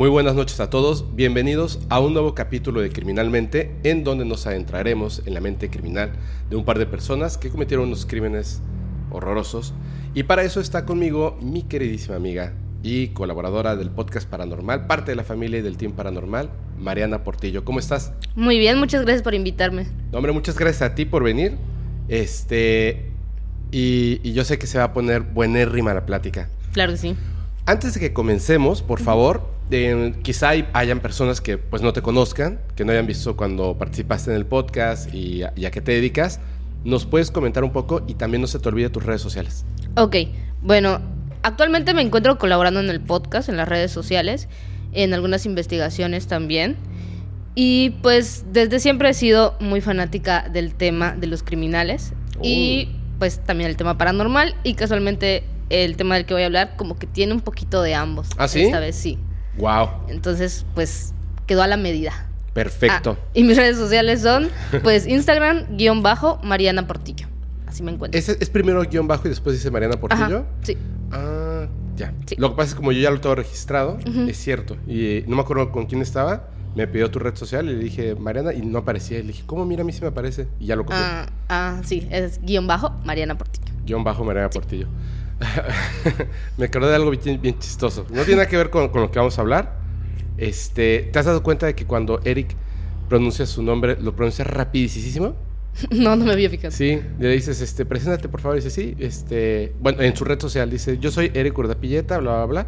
Muy buenas noches a todos, bienvenidos a un nuevo capítulo de Criminalmente, en donde nos adentraremos en la mente criminal de un par de personas que cometieron unos crímenes horrorosos. Y para eso está conmigo mi queridísima amiga y colaboradora del podcast Paranormal, parte de la familia y del Team Paranormal, Mariana Portillo. ¿Cómo estás? Muy bien, muchas gracias por invitarme. hombre, muchas gracias a ti por venir. Este. Y, y yo sé que se va a poner buenérrima la plática. Claro que sí. Antes de que comencemos, por favor, eh, quizá hayan personas que pues no te conozcan, que no hayan visto cuando participaste en el podcast y a, qué te dedicas. ¿Nos puedes comentar un poco y también no se te olvide tus redes sociales? Ok, bueno, actualmente me encuentro colaborando en el podcast, en las redes sociales, en algunas investigaciones también. Y pues desde siempre he sido muy fanática del tema de los criminales y oh. pues también el tema paranormal y casualmente el tema del que voy a hablar como que tiene un poquito de ambos. ¿Ah, sí? Esta vez sí. Wow. Entonces, pues quedó a la medida. Perfecto. Ah, y mis redes sociales son, pues, Instagram, guion bajo, Mariana Portillo. Así me encuentro. ¿Es, es primero guion bajo y después dice Mariana Portillo? sí. Ah, ya. Lo que pasa es que como yo ya lo tengo registrado, es cierto. Y no me acuerdo con quién estaba. Me pidió tu red social y le dije Mariana y no aparecía. Y le dije, ¿cómo? Mira, a mí sí me aparece. Y ya lo copié. Ah, ah sí. Es guion bajo, Mariana Portillo. Guión bajo, Mariana Portillo. me acordé de algo bien, chistoso. No tiene nada que ver con, lo que vamos a hablar. Este, ¿Te has dado cuenta de que cuando Eric pronuncia su nombre, lo pronuncia rapidísimo? No, no me había fijado. Sí, le dices, este, preséntate por favor. dice, sí, este, bueno, en su red social dice, yo soy Eric Urdapilleta, bla, bla, bla.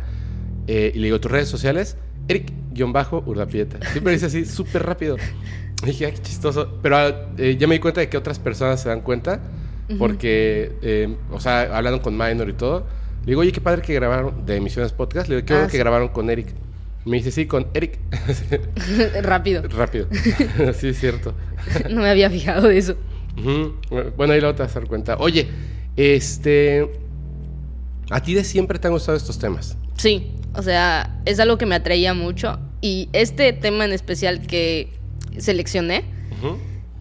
Eh, y le digo, tus redes sociales, Eric-Urdapilleta. Siempre dice así, súper rápido. dije, ay, qué chistoso. Pero eh, ya me di cuenta de que otras personas se dan cuenta porque, eh, o sea, hablaron con Minor y todo. Le digo, oye, qué padre que grabaron de Emisiones Podcast. Le digo, qué bueno ah, que grabaron con Eric. Me dice, sí, con Eric. Rápido. Rápido. sí, es cierto. no me había fijado de eso. Bueno, ahí lo te vas a dar cuenta. Oye, este. ¿A ti de siempre te han gustado estos temas? Sí, o sea, es algo que me atraía mucho. Y este tema en especial que seleccioné,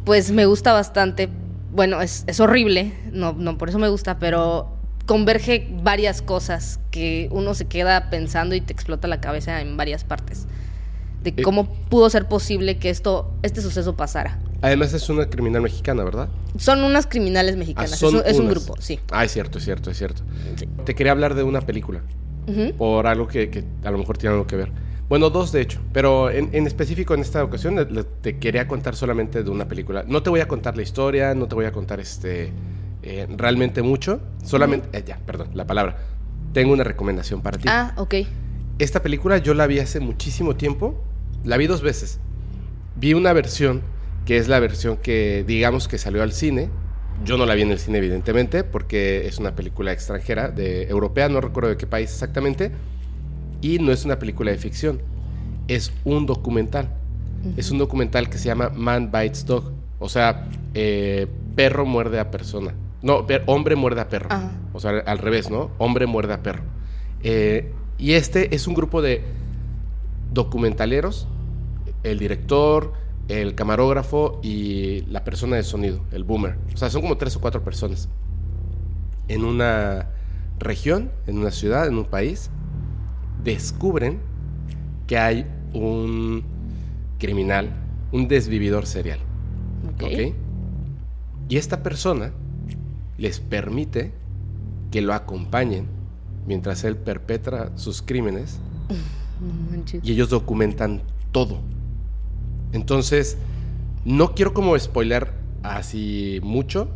pues me gusta bastante bueno, es, horrible, no, no por eso me gusta, pero converge varias cosas que uno se queda pensando y te explota la cabeza en varias partes. De eh, cómo pudo ser posible que esto, este suceso pasara. Además es una criminal mexicana, ¿verdad? Son unas criminales mexicanas, ah, es, un, grupo, sí. Ah, es cierto, es cierto, es cierto. Te quería hablar de una película, por algo que, que, a lo mejor tiene algo que ver. Bueno, dos de hecho, pero en, específico en esta ocasión te quería contar solamente de una película. No te voy a contar la historia, no te voy a contar este eh, realmente mucho, solamente, eh, ya, perdón, la palabra. Tengo una recomendación para ti. Ah, ok. Esta película yo la vi hace muchísimo tiempo, la vi dos veces. Vi una versión que es la versión que digamos que salió al cine. Yo no la vi en el cine evidentemente porque es una película extranjera, de europea, no recuerdo de qué país exactamente y no es una película de ficción, es un documental. Es un documental que se llama Man Bites Dog. O sea, eh, perro muerde a persona. No, hombre muerde a perro. O sea, al revés, ¿no? Hombre muerde a perro. Eh, y este es un grupo de documentaleros, el director, el camarógrafo y la persona de sonido, el boomer. O sea, son como tres o cuatro personas. En una región, en una ciudad, en un país, descubren que hay un criminal, un desvividor serial. Okay. Y esta persona les permite que lo acompañen mientras él perpetra sus crímenes y ellos documentan todo. Entonces, no quiero como spoiler así mucho.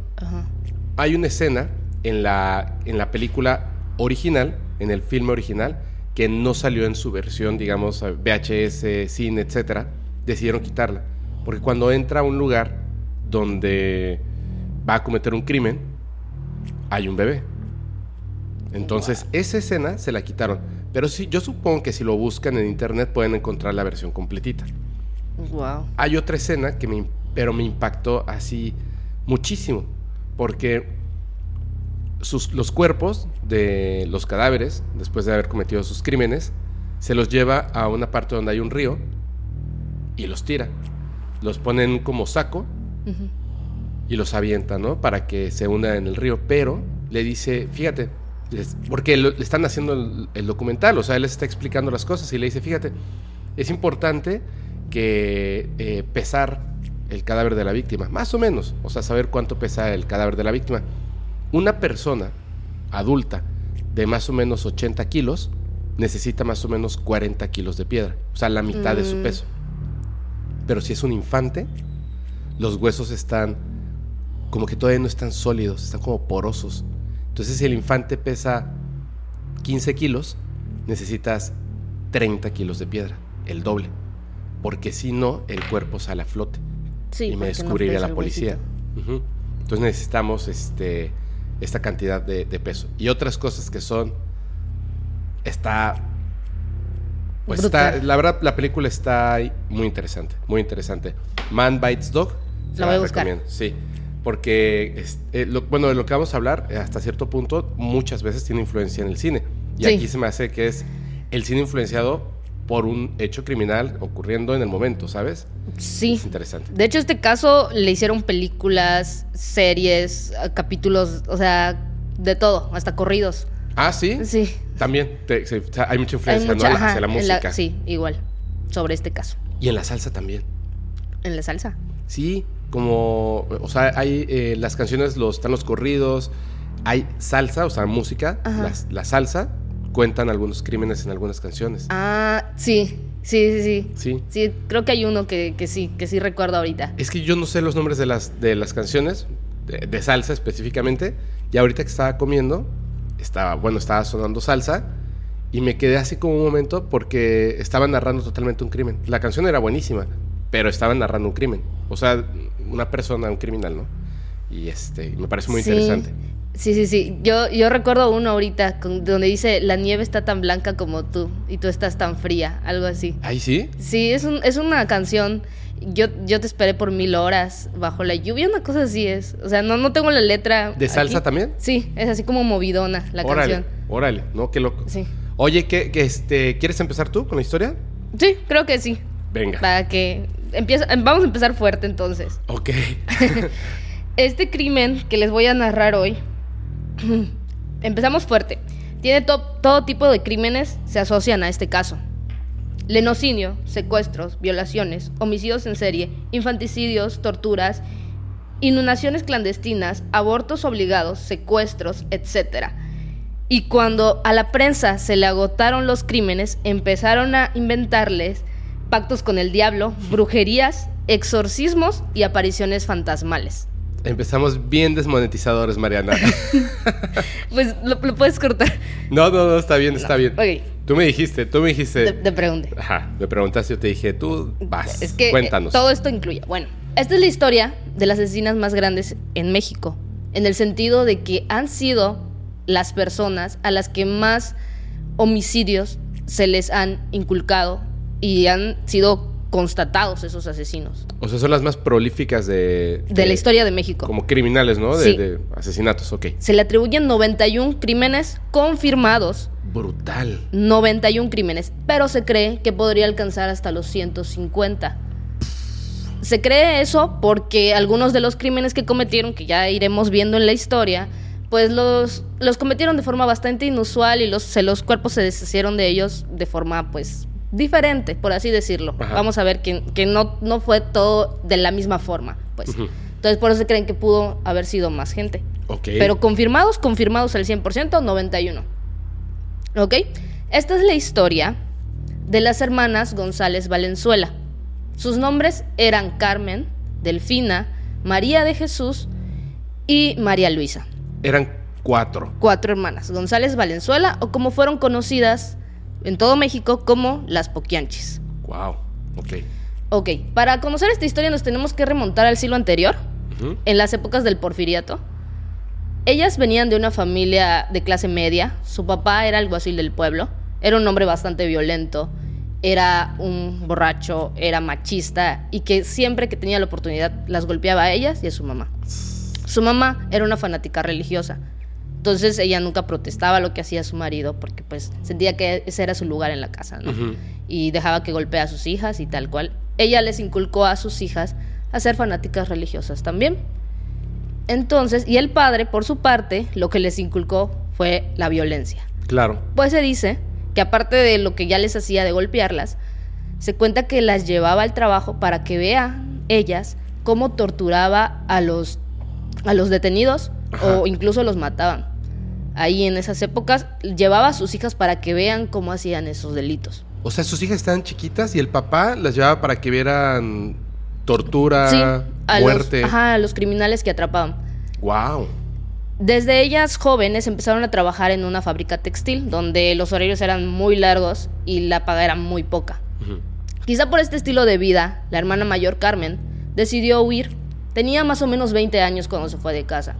Hay una escena en la, en la película original, en el filme original, que no salió en su versión, digamos, VHS, cine, etcétera, decidieron quitarla. Porque cuando entra a un lugar donde va a cometer un crimen, hay un bebé. Entonces, esa escena se la quitaron. Pero sí, yo supongo que si lo buscan en internet pueden encontrar la versión completita. Wow. Hay otra escena que me, pero me impactó así muchísimo. Porque los cuerpos de los cadáveres, después de haber cometido sus crímenes, se los lleva a una parte donde hay un río y los tira. Los ponen como saco y los avienta, ¿no? Para que se hunda en el río. Pero le dice, fíjate, porque le están haciendo el, documental, o sea, él les está explicando las cosas y le dice, fíjate, es importante que eh, pesar el cadáver de la víctima, más o menos, o sea, saber cuánto pesa el cadáver de la víctima. Una persona adulta de más o menos 80 kilos necesita más o menos 40 kilos de piedra, o sea, la mitad de su mm. peso. Pero si es un infante, los huesos están como que todavía no están sólidos, están como porosos. Entonces, si el infante pesa 15 kilos, necesitas 30 kilos de piedra, el doble. Porque si no, el cuerpo sale a flote. y me descubriría la policía. Entonces necesitamos este, esta cantidad de, peso. Y otras cosas que son. Está. Pues está. La verdad, la película está muy interesante. Muy interesante. Man Bites Dog. La voy a buscar. Sí porque, eh, bueno, de lo que vamos a hablar, eh, hasta cierto punto, muchas veces tiene influencia en el cine. Y aquí se me hace que es el cine influenciado por un hecho criminal ocurriendo en el momento, ¿sabes? Sí. Es interesante. De hecho, este caso le hicieron películas, series, capítulos, o sea, de todo, hasta corridos. Ah, sí. Sí. También hay mucha influencia ¿no? hacia la música. sí, igual, sobre este caso. Y en la salsa también. ¿En la salsa? Sí, como, o sea, hay eh, las canciones, los, están los corridos, hay salsa, o sea, música, la salsa, cuentan algunos crímenes en algunas canciones. Ah, sí, sí, sí, sí. Sí, creo que hay uno que, sí, que sí recuerdo ahorita. Es que yo no sé los nombres de las, de las canciones, de, salsa específicamente, y ahorita que estaba comiendo, estaba, bueno, estaba sonando salsa, y me quedé así como un momento porque estaba narrando totalmente un crimen. La canción era buenísima, pero estaba narrando un crimen. O sea, una persona, un criminal, ¿no? Y este, me parece muy interesante. Sí, sí, sí. Yo, yo recuerdo uno ahorita donde dice, la nieve está tan blanca como tú y tú estás tan fría, algo así. ¿Ahí sí? Sí, es, un, es una canción. Yo, yo te esperé por mil horas bajo la lluvia, una cosa así es. O sea, no, no tengo la letra. ¿De salsa también? Sí, es así como movidona la canción. Órale, ¿no? Qué loco. Sí. Oye, ¿qué, este, ¿quieres empezar tú con la historia? Sí, creo que sí. Venga. Para que empieza, vamos a empezar fuerte entonces. Ok. este crimen que les voy a narrar hoy, empezamos fuerte. Tiene todo tipo de crímenes se asocian a este caso. Lenocinio, secuestros, violaciones, homicidios en serie, infanticidios, torturas, inundaciones clandestinas, abortos obligados, secuestros, etc. Y cuando a la prensa se le agotaron los crímenes, empezaron a inventarles pactos con el diablo, brujerías, exorcismos y apariciones fantasmales. Empezamos bien desmonetizadores, Mariana. pues lo, puedes cortar. No, no, no, está bien, está bien. Ok. Tú me dijiste, tú me dijiste. Te, pregunté. Ajá, me preguntaste, yo te dije, tú vas. Es que cuéntanos. todo esto incluye. Bueno, esta es la historia de las asesinas más grandes en México, en el sentido de que han sido las personas a las que más homicidios se les han inculcado y han sido constatados esos asesinos. O sea, son las más prolíficas de... De, la historia de México. Como criminales, ¿no? De, de, asesinatos, ok. Se le atribuyen 91 crímenes confirmados. Brutal. 91 crímenes, pero se cree que podría alcanzar hasta los 150. Se cree eso porque algunos de los crímenes que cometieron, que ya iremos viendo en la historia, pues los, los cometieron de forma bastante inusual y los, los cuerpos se deshicieron de ellos de forma pues diferente, por así decirlo. Vamos a ver que, que, no, no fue todo de la misma forma, pues. Entonces, por eso creen que pudo haber sido más gente. Pero confirmados, confirmados al 100%, 91. ¿Ok? Esta es la historia de las hermanas González Valenzuela. Sus nombres eran Carmen, Delfina, María de Jesús y María Luisa. Eran cuatro. Cuatro hermanas, González Valenzuela, o como fueron conocidas en todo México como las Poquianchis. Wow, ok. Ok, para conocer esta historia nos tenemos que remontar al siglo anterior, en las épocas del porfiriato. Ellas venían de una familia de clase media, su papá era alguacil del pueblo, era un hombre bastante violento, era un borracho, era machista y que siempre que tenía la oportunidad las golpeaba a ellas y a su mamá. Su mamá era una fanática religiosa, entonces ella nunca protestaba lo que hacía su marido porque pues sentía que ese era su lugar en la casa, ¿no? Y dejaba que golpea a sus hijas y tal cual. Ella les inculcó a sus hijas a ser fanáticas religiosas también. Entonces, y el padre, por su parte, lo que les inculcó fue la violencia. Claro. Pues se dice que aparte de lo que ya les hacía de golpearlas, se cuenta que las llevaba al trabajo para que vean ellas cómo torturaba a los, a los detenidos Ajá. o incluso los mataban. Ahí en esas épocas llevaba a sus hijas para que vean cómo hacían esos delitos. O sea, sus hijas estaban chiquitas y el papá las llevaba para que vieran tortura, sí, a muerte. Los, ajá, a los criminales que atrapaban. Wow. Desde ellas jóvenes empezaron a trabajar en una fábrica textil, donde los horarios eran muy largos y la paga era muy poca. Quizá por este estilo de vida, la hermana mayor Carmen decidió huir. Tenía más o menos 20 años cuando se fue de casa.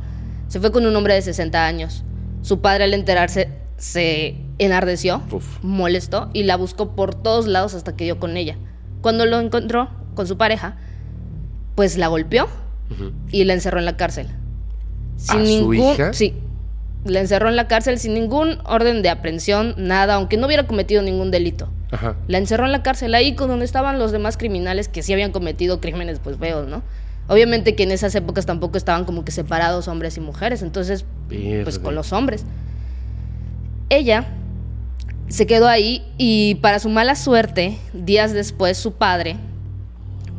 Se fue con un hombre de 60 años. Su padre al enterarse se enardeció, Uf. molestó y la buscó por todos lados hasta que dio con ella. Cuando lo encontró con su pareja, pues la golpeó y la encerró en la cárcel. ¿A su hija? Sí. La encerró en la cárcel sin ningún orden de aprehensión, nada, aunque no hubiera cometido ningún delito. Ajá. La encerró en la cárcel ahí con donde estaban los demás criminales que sí habían cometido crímenes pues feos, ¿no? Obviamente que en esas épocas tampoco estaban como que separados hombres y mujeres, entonces pues con los hombres. Ella se quedó ahí y para su mala suerte, días después su padre,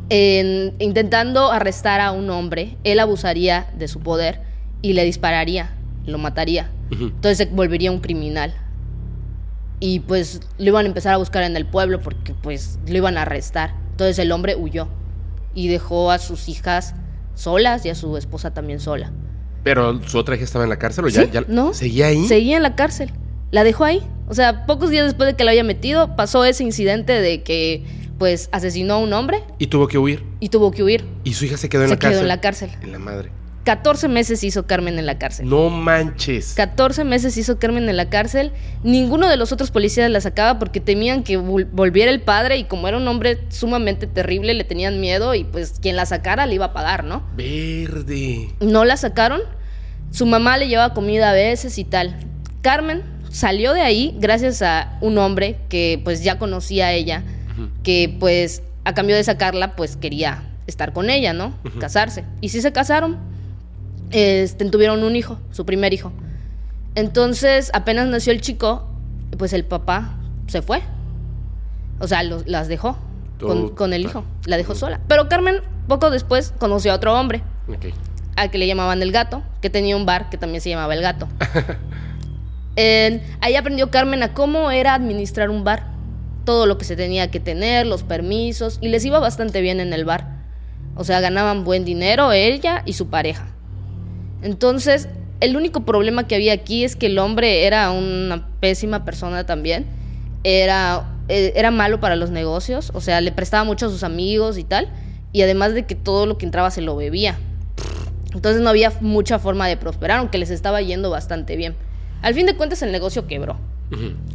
en- intentando arrestar a un hombre, él abusaría de su poder y le dispararía, lo mataría. Entonces se volvería un criminal. Y pues lo iban a empezar a buscar en el pueblo porque pues lo iban a arrestar. Entonces el hombre huyó y dejó a sus hijas solas y a su esposa también sola. Pero su otra hija estaba en la cárcel o ya, Sí, ya ¿no? seguía ahí. Seguía en la cárcel. La dejó ahí. O sea, pocos días después de que la había metido, pasó ese incidente de que pues asesinó a un hombre Y tuvo que huir. y tuvo que huir. Y su hija se quedó en Se la quedó cárcel. en la cárcel. En la madre. 14 meses hizo Carmen en la cárcel. No manches. 14 meses hizo Carmen en la cárcel. Ninguno de los otros policías la sacaba porque temían que vol- volviera el padre y como era un hombre sumamente terrible, le tenían miedo y pues quien la sacara le iba a pagar, ¿no? Verde. No la sacaron. Su mamá le llevaba comida a veces y tal. Carmen salió de ahí gracias a un hombre que pues ya conocía a ella, que pues a cambio de sacarla pues quería estar con ella, ¿no? Casarse. Y sí se casaron. Este, tuvieron un hijo, su primer hijo. Entonces, apenas nació el chico, pues el papá se fue. O sea, los- las dejó con, con el hijo. La dejó sola. Pero Carmen, poco después, conoció a otro hombre Ok. al que le llamaban el gato, que tenía un bar que también se llamaba el gato. Ahí aprendió Carmen a cómo era administrar un bar, todo lo que se tenía que tener, los permisos, y les iba bastante bien en el bar. O sea, ganaban buen dinero ella y su pareja. Entonces, el único problema que había aquí es que el hombre era una pésima persona también. Era, eh, era malo para los negocios, o sea, le prestaba mucho a sus amigos y tal. Y además de que todo lo que entraba se lo bebía. Entonces no había mucha forma de prosperar, aunque les estaba yendo bastante bien. Al fin de cuentas el negocio quebró.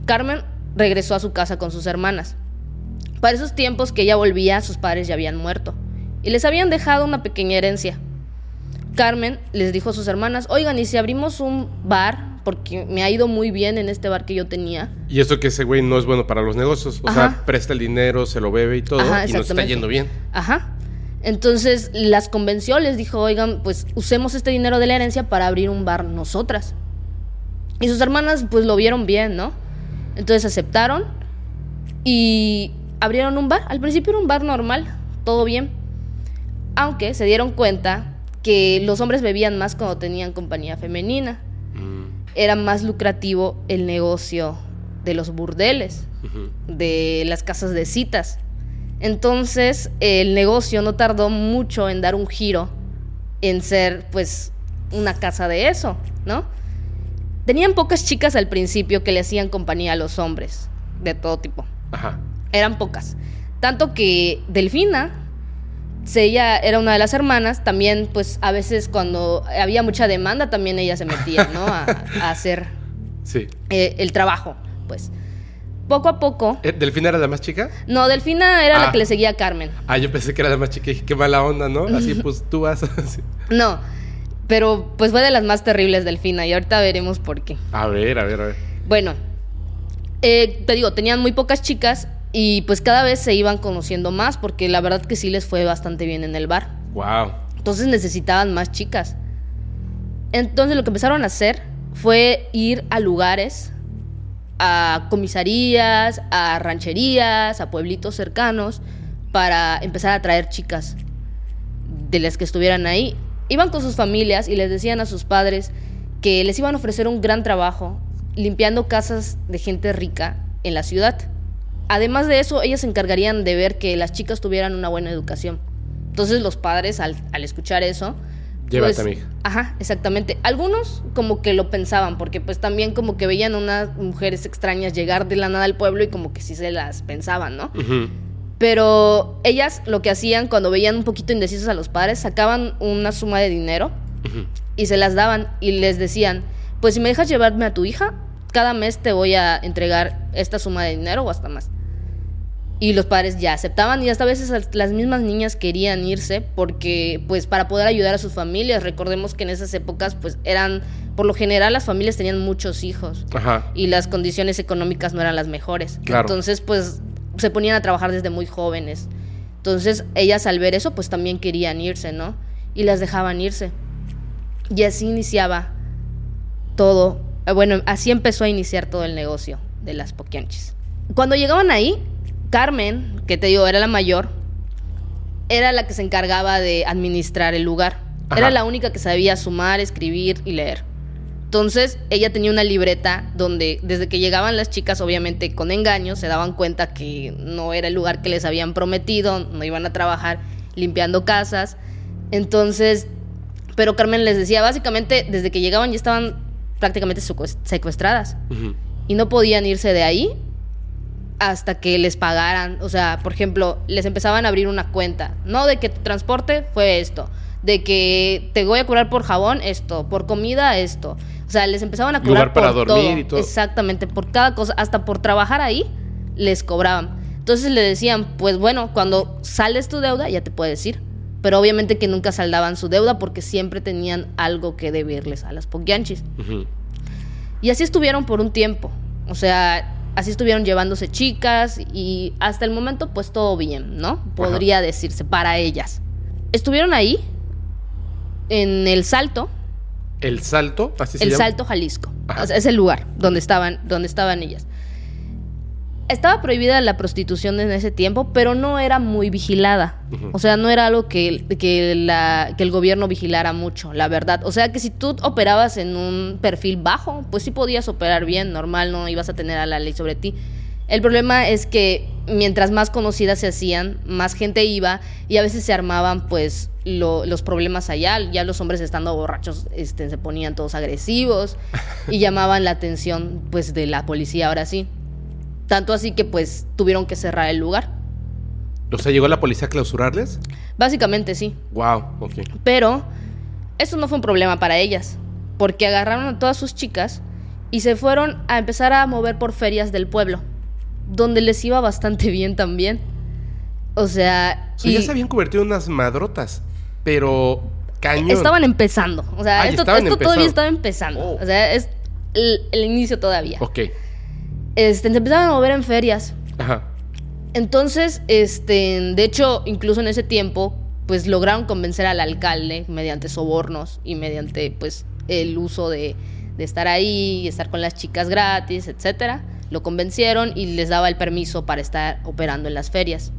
Carmen regresó a su casa con sus hermanas. Para esos tiempos que ella volvía, sus padres ya habían muerto y les habían dejado una pequeña herencia. Carmen les dijo a sus hermanas, oigan, ¿y si abrimos un bar? Porque me ha ido muy bien en este bar que yo tenía. Y eso que ese güey no es bueno para los negocios. O Ajá. sea, presta el dinero, se lo bebe y todo. Ajá, y nos está yendo bien. Ajá. Entonces las convenció, les dijo, oigan, pues usemos este dinero de la herencia para abrir un bar nosotras. Y sus hermanas pues lo vieron bien, ¿no? Entonces aceptaron y abrieron un bar. Al principio era un bar normal, todo bien. Aunque se dieron cuenta que los hombres bebían más cuando tenían compañía femenina. Mm, Era más lucrativo el negocio de los burdeles de las casas de citas. Entonces, el negocio no tardó mucho en dar un giro en ser, pues, una casa de eso, ¿no? Tenían pocas chicas al principio que le hacían compañía a los hombres, de todo tipo. Ajá. Eran pocas. Tanto que Delfina, ella era una de las hermanas, también, pues, a veces cuando había mucha demanda, también ella se metía, ¿no? A, a hacer Sí. eh, el trabajo, pues. Poco a poco, Eh, ¿Delfina era la más chica? no, Delfina era Ah. la que le seguía a Carmen. Ah, yo pensé que era la más chica. y dije, qué mala onda, ¿no? Así pues tú vas. así. No, pero pues fue de las más terribles Delfina y ahorita veremos por qué. A ver, a ver, a ver. Bueno, eh, te digo, tenían muy pocas chicas y pues cada vez se iban conociendo más porque la verdad que sí les fue bastante bien en el bar. Wow. Entonces necesitaban más chicas. Entonces lo que empezaron a hacer fue ir a lugares, a comisarías, a rancherías, a pueblitos cercanos, para empezar a traer chicas de las que estuvieran ahí. Iban con sus familias y les decían a sus padres que les iban a ofrecer un gran trabajo limpiando casas de gente rica en la ciudad. Además de eso, ellas se encargarían de ver que las chicas tuvieran una buena educación. Entonces los padres, al, escuchar eso... Llévate pues, a mi hija. Ajá, exactamente. Algunos como que lo pensaban, porque pues también como que veían unas mujeres extrañas llegar de la nada al pueblo y como que sí se las pensaban, ¿no? Pero ellas lo que hacían cuando veían un poquito indecisos a los padres, sacaban una suma de dinero y se las daban y les decían, pues si me dejas llevarme a tu hija, cada mes te voy a entregar esta suma de dinero o hasta más. Y los padres ya aceptaban y hasta a veces las mismas niñas querían irse porque pues para poder ayudar a sus familias, recordemos que en esas épocas pues eran por lo general las familias tenían muchos hijos y las condiciones económicas no eran las mejores. Entonces pues se ponían a trabajar desde muy jóvenes. Entonces ellas al ver eso pues también querían irse, ¿no? Y las dejaban irse. Y así iniciaba todo, bueno, así empezó a iniciar todo el negocio de las poquianchis. Cuando llegaban ahí, Carmen, que te digo, era la mayor, era la que se encargaba de administrar el lugar. Era la única que sabía sumar, escribir y leer. Entonces, ella tenía una libreta donde desde que llegaban las chicas, obviamente con engaños, se daban cuenta que no era el lugar que les habían prometido, no iban a trabajar limpiando casas. Entonces, pero Carmen les decía, básicamente, desde que llegaban ya estaban prácticamente secuestradas. Y no podían irse de ahí hasta que les pagaran. O sea, por ejemplo, les empezaban a abrir una cuenta. No de que tu transporte fue esto. De que te voy a curar por jabón esto. Por comida esto. O sea, les empezaban a cobrar para dormir y todo. Exactamente, por cada cosa. Hasta por trabajar ahí, les cobraban. Entonces le decían, pues bueno, cuando sales tu deuda ya te puedes ir. Pero obviamente que nunca saldaban su deuda porque siempre tenían algo que deberles a las poquianchis. Y así estuvieron por un tiempo. O sea, así estuvieron llevándose chicas y hasta el momento pues todo bien, ¿no? Podría decirse para ellas. Estuvieron ahí en el Salto. ¿El Salto? Así se el Salto Jalisco. es el lugar donde estaban, donde estaban ellas. Estaba prohibida la prostitución en ese tiempo, pero no era muy vigilada. O sea, no era algo que, que, la, que el gobierno vigilara mucho, la verdad. O sea, que si tú operabas en un perfil bajo, pues sí podías operar bien, normal, no ibas a tener a la ley sobre ti. El problema es que mientras más conocidas se hacían, más gente iba y a veces se armaban pues los problemas allá. Ya los hombres estando borrachos este, se ponían todos agresivos y llamaban la atención pues de la policía ahora sí. Tanto así que pues tuvieron que cerrar el lugar. O sea, ¿llegó la policía a clausurarles? Básicamente sí. Wow, ok. Pero eso no fue un problema para ellas, porque agarraron a todas sus chicas y se fueron a empezar a mover por ferias del pueblo, donde les iba bastante bien también. O sea... ya se habían convertido en unas madrotas, pero cañón. Estaban empezando. O sea, esto, todavía estaba empezando. Oh. O sea, es el, el, inicio todavía. Ok este, se empezaban a mover en ferias. Ajá. Entonces, este, de hecho, incluso en ese tiempo, pues lograron convencer al alcalde mediante sobornos y mediante, pues, el uso de, de estar ahí, estar con las chicas gratis, etcétera. Lo convencieron y les daba el permiso para estar operando en las ferias.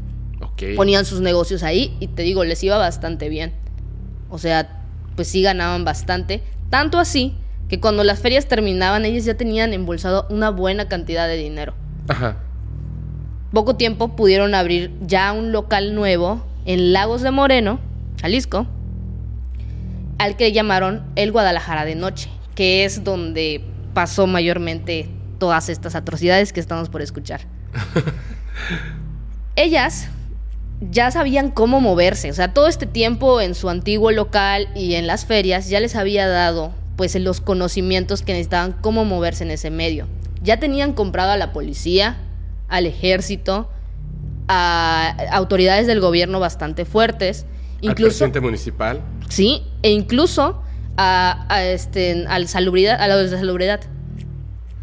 Okay. Ponían sus negocios ahí y te digo, les iba bastante bien. O sea, pues sí ganaban bastante. Tanto así que cuando las ferias terminaban ellos ya tenían embolsado una buena cantidad de dinero. Ajá. Poco tiempo pudieron abrir ya un local nuevo en Lagos de Moreno, Jalisco, al que llamaron el Guadalajara de Noche, que es donde pasó mayormente todas estas atrocidades que estamos por escuchar. Ellas ya sabían cómo moverse, o sea, todo este tiempo en su antiguo local y en las ferias ya les había dado pues los conocimientos que necesitaban cómo moverse en ese medio. Ya tenían comprado a la policía, al ejército, a autoridades del gobierno bastante fuertes, incluso al presidente municipal. Sí, e incluso a, este al salubridad, a la de salubridad.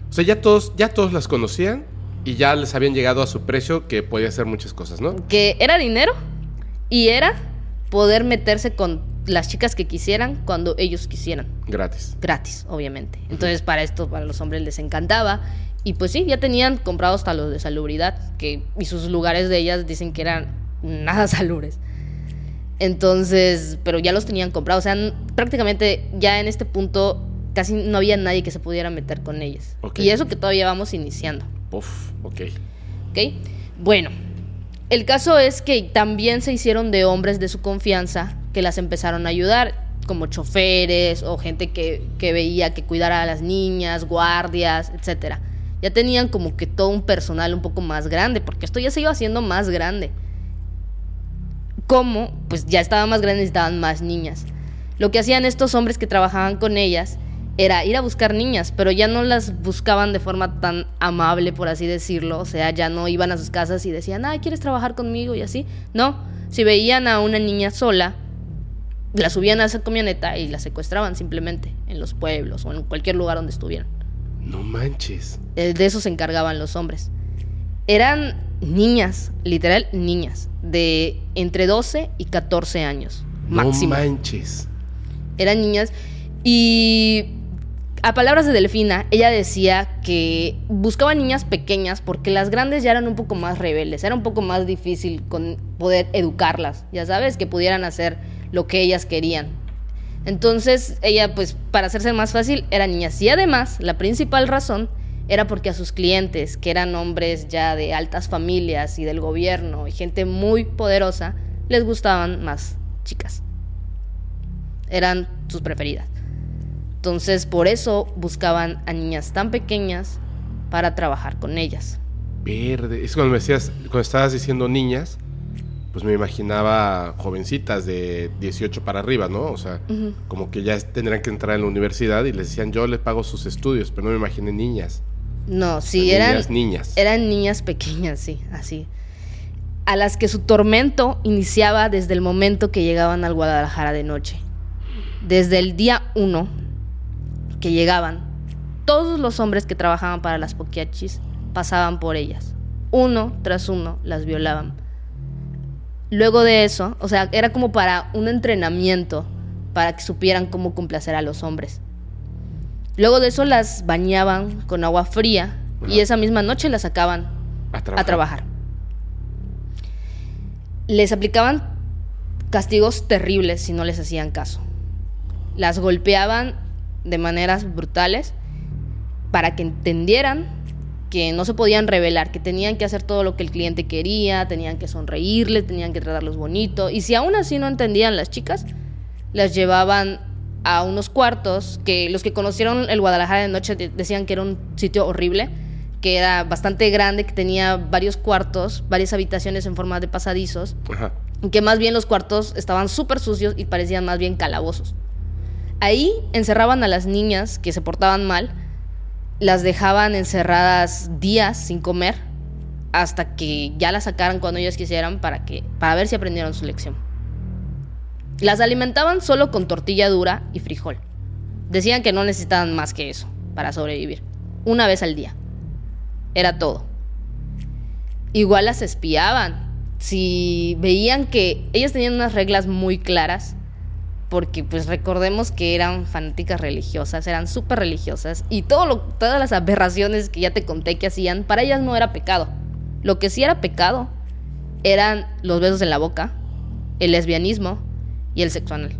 O sea, ya todos ya todos las conocían y ya les habían llegado a su precio que podía hacer muchas cosas, ¿no? Que era dinero y era poder meterse con las chicas que quisieran cuando ellos quisieran. Gratis. Gratis, obviamente. Entonces, para esto, para los hombres les encantaba. Y pues sí, ya tenían comprados hasta los de salubridad, que, y sus lugares de ellas dicen que eran nada salubres. Entonces, pero ya los tenían comprados. O sea, prácticamente ya en este punto casi no había nadie que se pudiera meter con ellas. Y eso que todavía vamos iniciando. Uf, ok. Ok. Bueno, el caso es que también se hicieron de hombres de su confianza que las empezaron a ayudar, como choferes o gente que, que veía que cuidara a las niñas, guardias, etcétera. Ya tenían como que todo un personal un poco más grande, porque esto ya se iba haciendo más grande. Como, pues ya estaba más grande, necesitaban más niñas. Lo que hacían estos hombres que trabajaban con ellas era ir a buscar niñas, pero ya no las buscaban de forma tan amable, por así decirlo. O sea, ya no iban a sus casas y decían, ah, ¿quieres trabajar conmigo? Y así. No, si veían a una niña sola, la subían a esa camioneta y la secuestraban simplemente en los pueblos o en cualquier lugar donde estuvieran. No manches. Eh, de eso se encargaban los hombres. Eran niñas, literal niñas, de entre 12 y 14 años. Máximo. No manches. Eran niñas y a palabras de Delfina, ella decía que buscaba niñas pequeñas porque las grandes ya eran un poco más rebeldes, era un poco más difícil con poder educarlas, ya sabes, que pudieran hacer lo que ellas querían. Entonces, ella, pues, para hacerse más fácil, eran niñas. Y además, la principal razón era porque a sus clientes, que eran hombres ya de altas familias y del gobierno y gente muy poderosa, les gustaban más chicas. Eran sus preferidas. Entonces, por eso buscaban a niñas tan pequeñas para trabajar con ellas. Verde. Es cuando me decías, cuando estabas diciendo niñas, pues me imaginaba jovencitas de 18 para arriba, ¿no? O sea, como que ya tendrían que entrar en la universidad y les decían, yo les pago sus estudios, pero no me imaginé niñas. No, sí, eran niñas. Eran niñas pequeñas, sí, así. A las que su tormento iniciaba desde el momento que llegaban al Guadalajara de noche. Desde el día 1 que llegaban, todos los hombres que trabajaban para las poquiachis pasaban por ellas. Uno tras uno las violaban. Luego de eso, o sea, era como para un entrenamiento para que supieran cómo complacer a los hombres. Luego de eso las bañaban con agua fría y esa misma noche las sacaban a trabajar. Les aplicaban castigos terribles si no les hacían caso. Las golpeaban de maneras brutales para que entendieran que no se podían revelar, que tenían que hacer todo lo que el cliente quería, tenían que sonreírle, tenían que tratarlos bonito. Y si aún así no entendían las chicas, las llevaban a unos cuartos que los que conocieron el Guadalajara de noche decían que era un sitio horrible, que era bastante grande, que tenía varios cuartos, varias habitaciones en forma de pasadizos, que más bien los cuartos estaban súper sucios y parecían más bien calabozos. Ahí encerraban a las niñas que se portaban mal, las dejaban encerradas días sin comer hasta que ya las sacaran cuando ellas quisieran para que para ver si aprendieron su lección. Las alimentaban solo con tortilla dura y frijol. Decían que no necesitaban más que eso para sobrevivir. Una vez al día. Era todo. Igual las espiaban. Si veían que ellas tenían unas reglas muy claras, porque pues recordemos que eran fanáticas religiosas, eran súper religiosas y todo lo, todas las aberraciones que ya te conté que hacían, para ellas no era pecado. Lo que sí era pecado eran los besos en la boca, el lesbianismo y el sexo anal.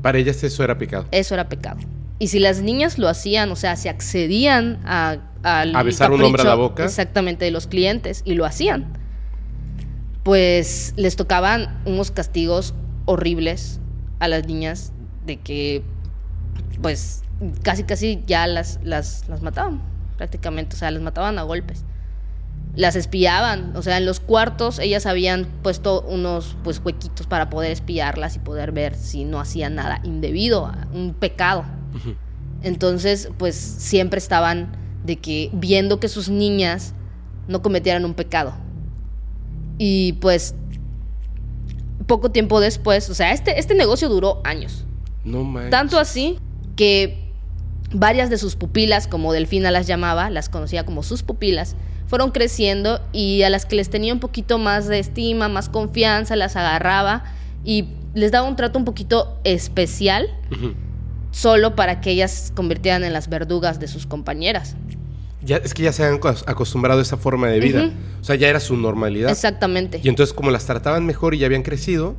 Para ellas eso era pecado. Eso era pecado. Y si las niñas lo hacían, o sea, se accedían a, a besar un hombre a la boca. Exactamente, de los clientes, y lo hacían, pues les tocaban unos castigos horribles a las niñas de que, pues, casi, casi ya las, las, las mataban, prácticamente, o sea, las mataban a golpes. Las espiaban, o sea, en los cuartos ellas habían puesto unos pues huequitos para poder espiarlas y poder ver si no hacían nada indebido, un pecado. Entonces, pues siempre estaban de que viendo que sus niñas no cometieran un pecado. Y pues poco tiempo después, o sea, este, este negocio duró años. No manches. Tanto así que varias de sus pupilas, como Delfina las llamaba, las conocía como sus pupilas, fueron creciendo y a las que les tenía un poquito más de estima, más confianza, las agarraba y les daba un trato un poquito especial, solo para que ellas se convirtieran en las verdugas de sus compañeras. Ya, es que ya se han acostumbrado a esa forma de vida. O sea, ya era su normalidad. Exactamente. Y entonces, como las trataban mejor y ya habían crecido,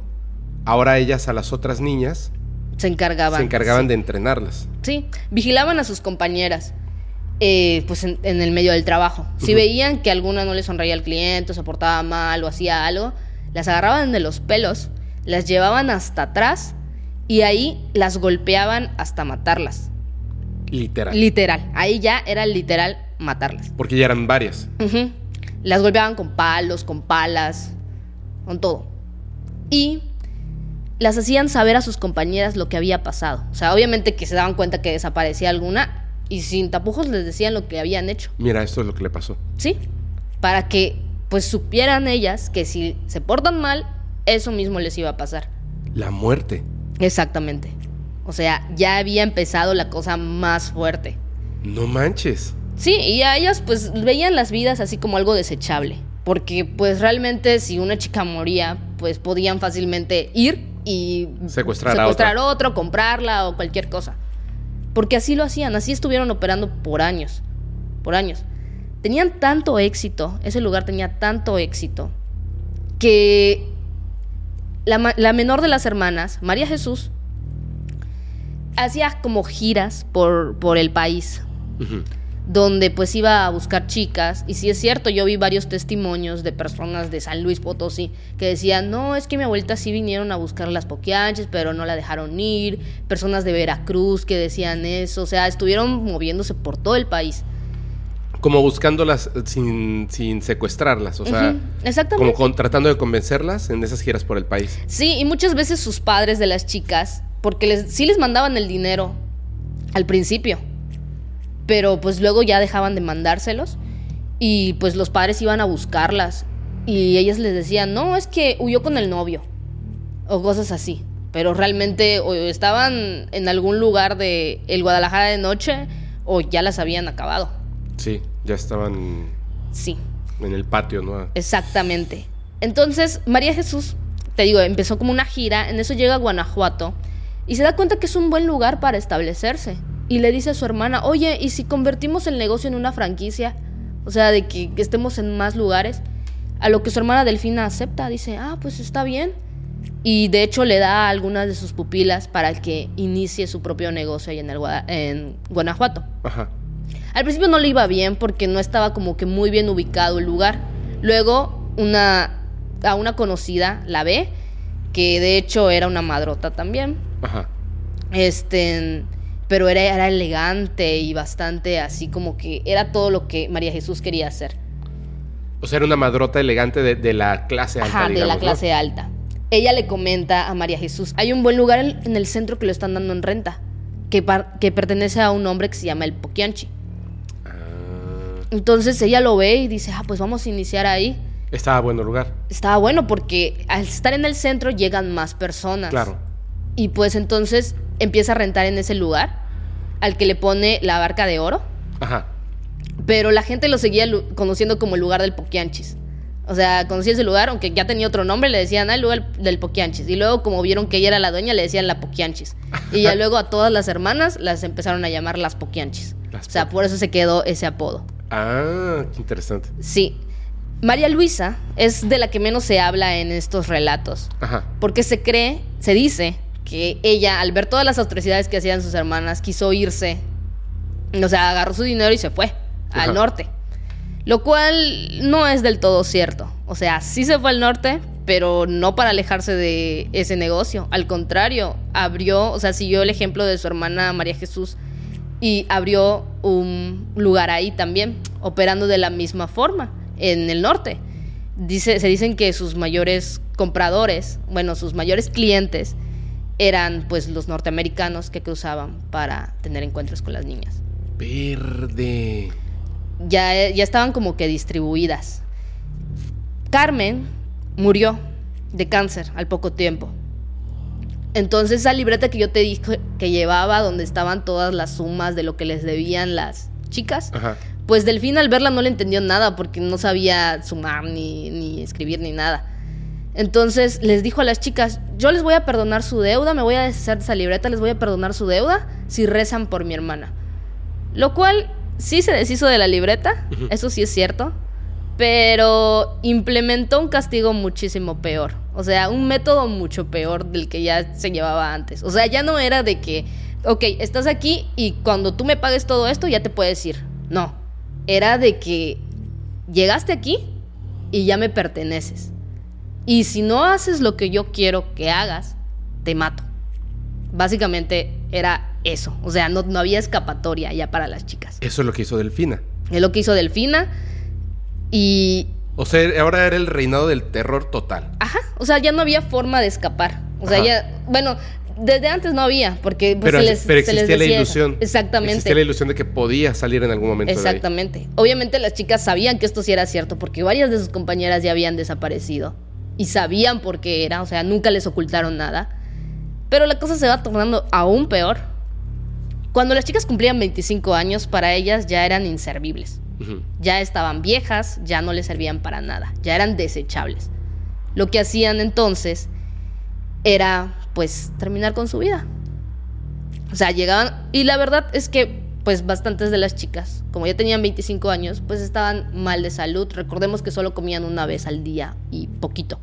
ahora ellas a las otras niñas se encargaban. Se encargaban de entrenarlas. Sí, vigilaban a sus compañeras. Eh, pues en, el medio del trabajo. Si veían que alguna no le sonreía al cliente, o se portaba mal o hacía algo, las agarraban de los pelos, las llevaban hasta atrás y ahí las golpeaban hasta matarlas. Literal. Literal. Ahí ya era literal matarlas. Porque ya eran varias. Las golpeaban con palos, con palas, con todo. Y las hacían saber a sus compañeras lo que había pasado. O sea, obviamente que se daban cuenta que desaparecía alguna y sin tapujos les decían lo que habían hecho. Mira, esto es lo que le pasó. Sí, para que pues supieran ellas que si se portan mal, eso mismo les iba a pasar. La muerte. Exactamente. O sea, ya había empezado la cosa más fuerte. No manches. Sí, y a ellas pues veían las vidas así como algo desechable. Porque pues realmente si una chica moría, pues podían fácilmente ir y secuestrar, a otro, comprarla o cualquier cosa. Porque así lo hacían, así estuvieron operando por años, por años. Tenían tanto éxito, ese lugar tenía tanto éxito, que la, menor de las hermanas, María Jesús, hacía como giras por, por el país donde pues iba a buscar chicas. Y si es cierto, yo vi varios testimonios de personas de San Luis Potosí que decían, no, es que mi abuelita sí vinieron a buscar las poquianches, pero no la dejaron ir. Personas de Veracruz que decían eso. O sea, estuvieron moviéndose por todo el país. Como buscándolas sin, sin secuestrarlas, o sea, como tratando de convencerlas en esas giras por el país. Sí, y muchas veces sus padres de las chicas, porque les, sí les mandaban el dinero al principio, pero pues luego ya dejaban de mandárselos y pues los padres iban a buscarlas y ellas les decían, no, es que huyó con el novio o cosas así, pero realmente o estaban en algún lugar de el Guadalajara de noche o ya las habían acabado. Sí, ya estaban sí. en el patio, ¿no? Exactamente. Entonces, María Jesús, te digo, empezó como una gira, en eso llega a Guanajuato y se da cuenta que es un buen lugar para establecerse y le dice a su hermana, oye, ¿y si convertimos el negocio en una franquicia? O sea, de que, estemos en más lugares. A lo que su hermana Delfina acepta, dice, ah, pues está bien. Y de hecho le da a algunas de sus pupilas para que inicie su propio negocio ahí en, el, en Guanajuato. Ajá. Al principio no le iba bien porque no estaba como que muy bien ubicado el lugar. Luego una, a una conocida la ve, que de hecho era una madrota también. Ajá. Este pero era, era elegante y bastante así como que era todo lo que María Jesús quería hacer. O sea, era una madrota elegante de, la clase alta. Ajá, de la clase alta. Ella le comenta a María Jesús, hay un buen lugar en el centro que lo están dando en renta, que, que pertenece a un hombre que se llama el Poquianchi. Ah. Entonces ella lo ve y dice, ah, pues vamos a iniciar ahí. Estaba bueno el lugar. Estaba bueno porque al estar en el centro llegan más personas. Claro. Y pues entonces empieza a rentar en ese lugar al que le pone la barca de oro. Ajá. Pero la gente lo seguía conociendo como el lugar del Poquianchis. O sea, conocía ese lugar, aunque ya tenía otro nombre, le decían ah, el lugar del Poquianchis. Y luego, como vieron que ella era la dueña, le decían la Poquianchis. Y ya luego a todas las hermanas las empezaron a llamar las Poquianchis. o sea, por eso se quedó ese apodo. Ah, qué interesante. Sí. María Luisa es de la que menos se habla en estos relatos. Ajá. Porque se cree, se dice que ella, al ver todas las atrocidades que hacían sus hermanas, quiso irse. O sea, agarró su dinero y se fue al norte. Lo cual no es del todo cierto. O sea, sí se fue al norte, pero no para alejarse de ese negocio. Al contrario, abrió, o sea, siguió el ejemplo de su hermana María Jesús y abrió un lugar ahí también, operando de la misma forma en el norte. Dice, se dicen que sus mayores compradores, bueno, sus mayores clientes, eran pues los norteamericanos que cruzaban para tener encuentros con las niñas. Verde. Ya, ya estaban como que distribuidas. Carmen murió de cáncer al poco tiempo. Entonces esa libreta que yo te dije que llevaba, donde estaban todas las sumas de lo que les debían las chicas, pues Delfín al verla no le entendió nada porque no sabía sumar ni, ni escribir ni nada. Entonces les dijo a las chicas, yo les voy a perdonar su deuda, me voy a deshacer de esa libreta, les voy a perdonar su deuda si rezan por mi hermana. Lo cual sí se deshizo de la libreta, eso sí es cierto, pero implementó un castigo muchísimo peor. O sea, un método mucho peor del que ya se llevaba antes. O sea, ya no era de que, ok, estás aquí y cuando tú me pagues todo esto ya te puedes ir. No, era de que llegaste aquí y ya me perteneces. Y si no haces lo que yo quiero que hagas, te mato. Básicamente era eso. O sea, no, no había escapatoria ya para las chicas. Eso es lo que hizo Delfina. Es lo que hizo Delfina. Y. O sea, ahora era el reinado del terror total. Ajá. O sea, ya no había forma de escapar. O sea, ya. Bueno, desde antes no había, porque pues, pero, se les, existía la ilusión. Exactamente. Existía la ilusión de que podía salir en algún momento. Exactamente. Obviamente las chicas sabían que esto sí era cierto, porque varias de sus compañeras ya habían desaparecido. Y sabían por qué era, o sea, nunca les ocultaron nada. Pero la cosa se va tornando aún peor. Cuando las chicas cumplían 25 años, para ellas ya eran inservibles. Ya estaban viejas, ya no les servían para nada, ya eran desechables. Lo que hacían entonces era pues terminar con su vida. O sea, llegaban y la verdad es que pues bastantes de las chicas, como ya tenían 25 años, pues estaban mal de salud. Recordemos que solo comían una vez al día y poquito.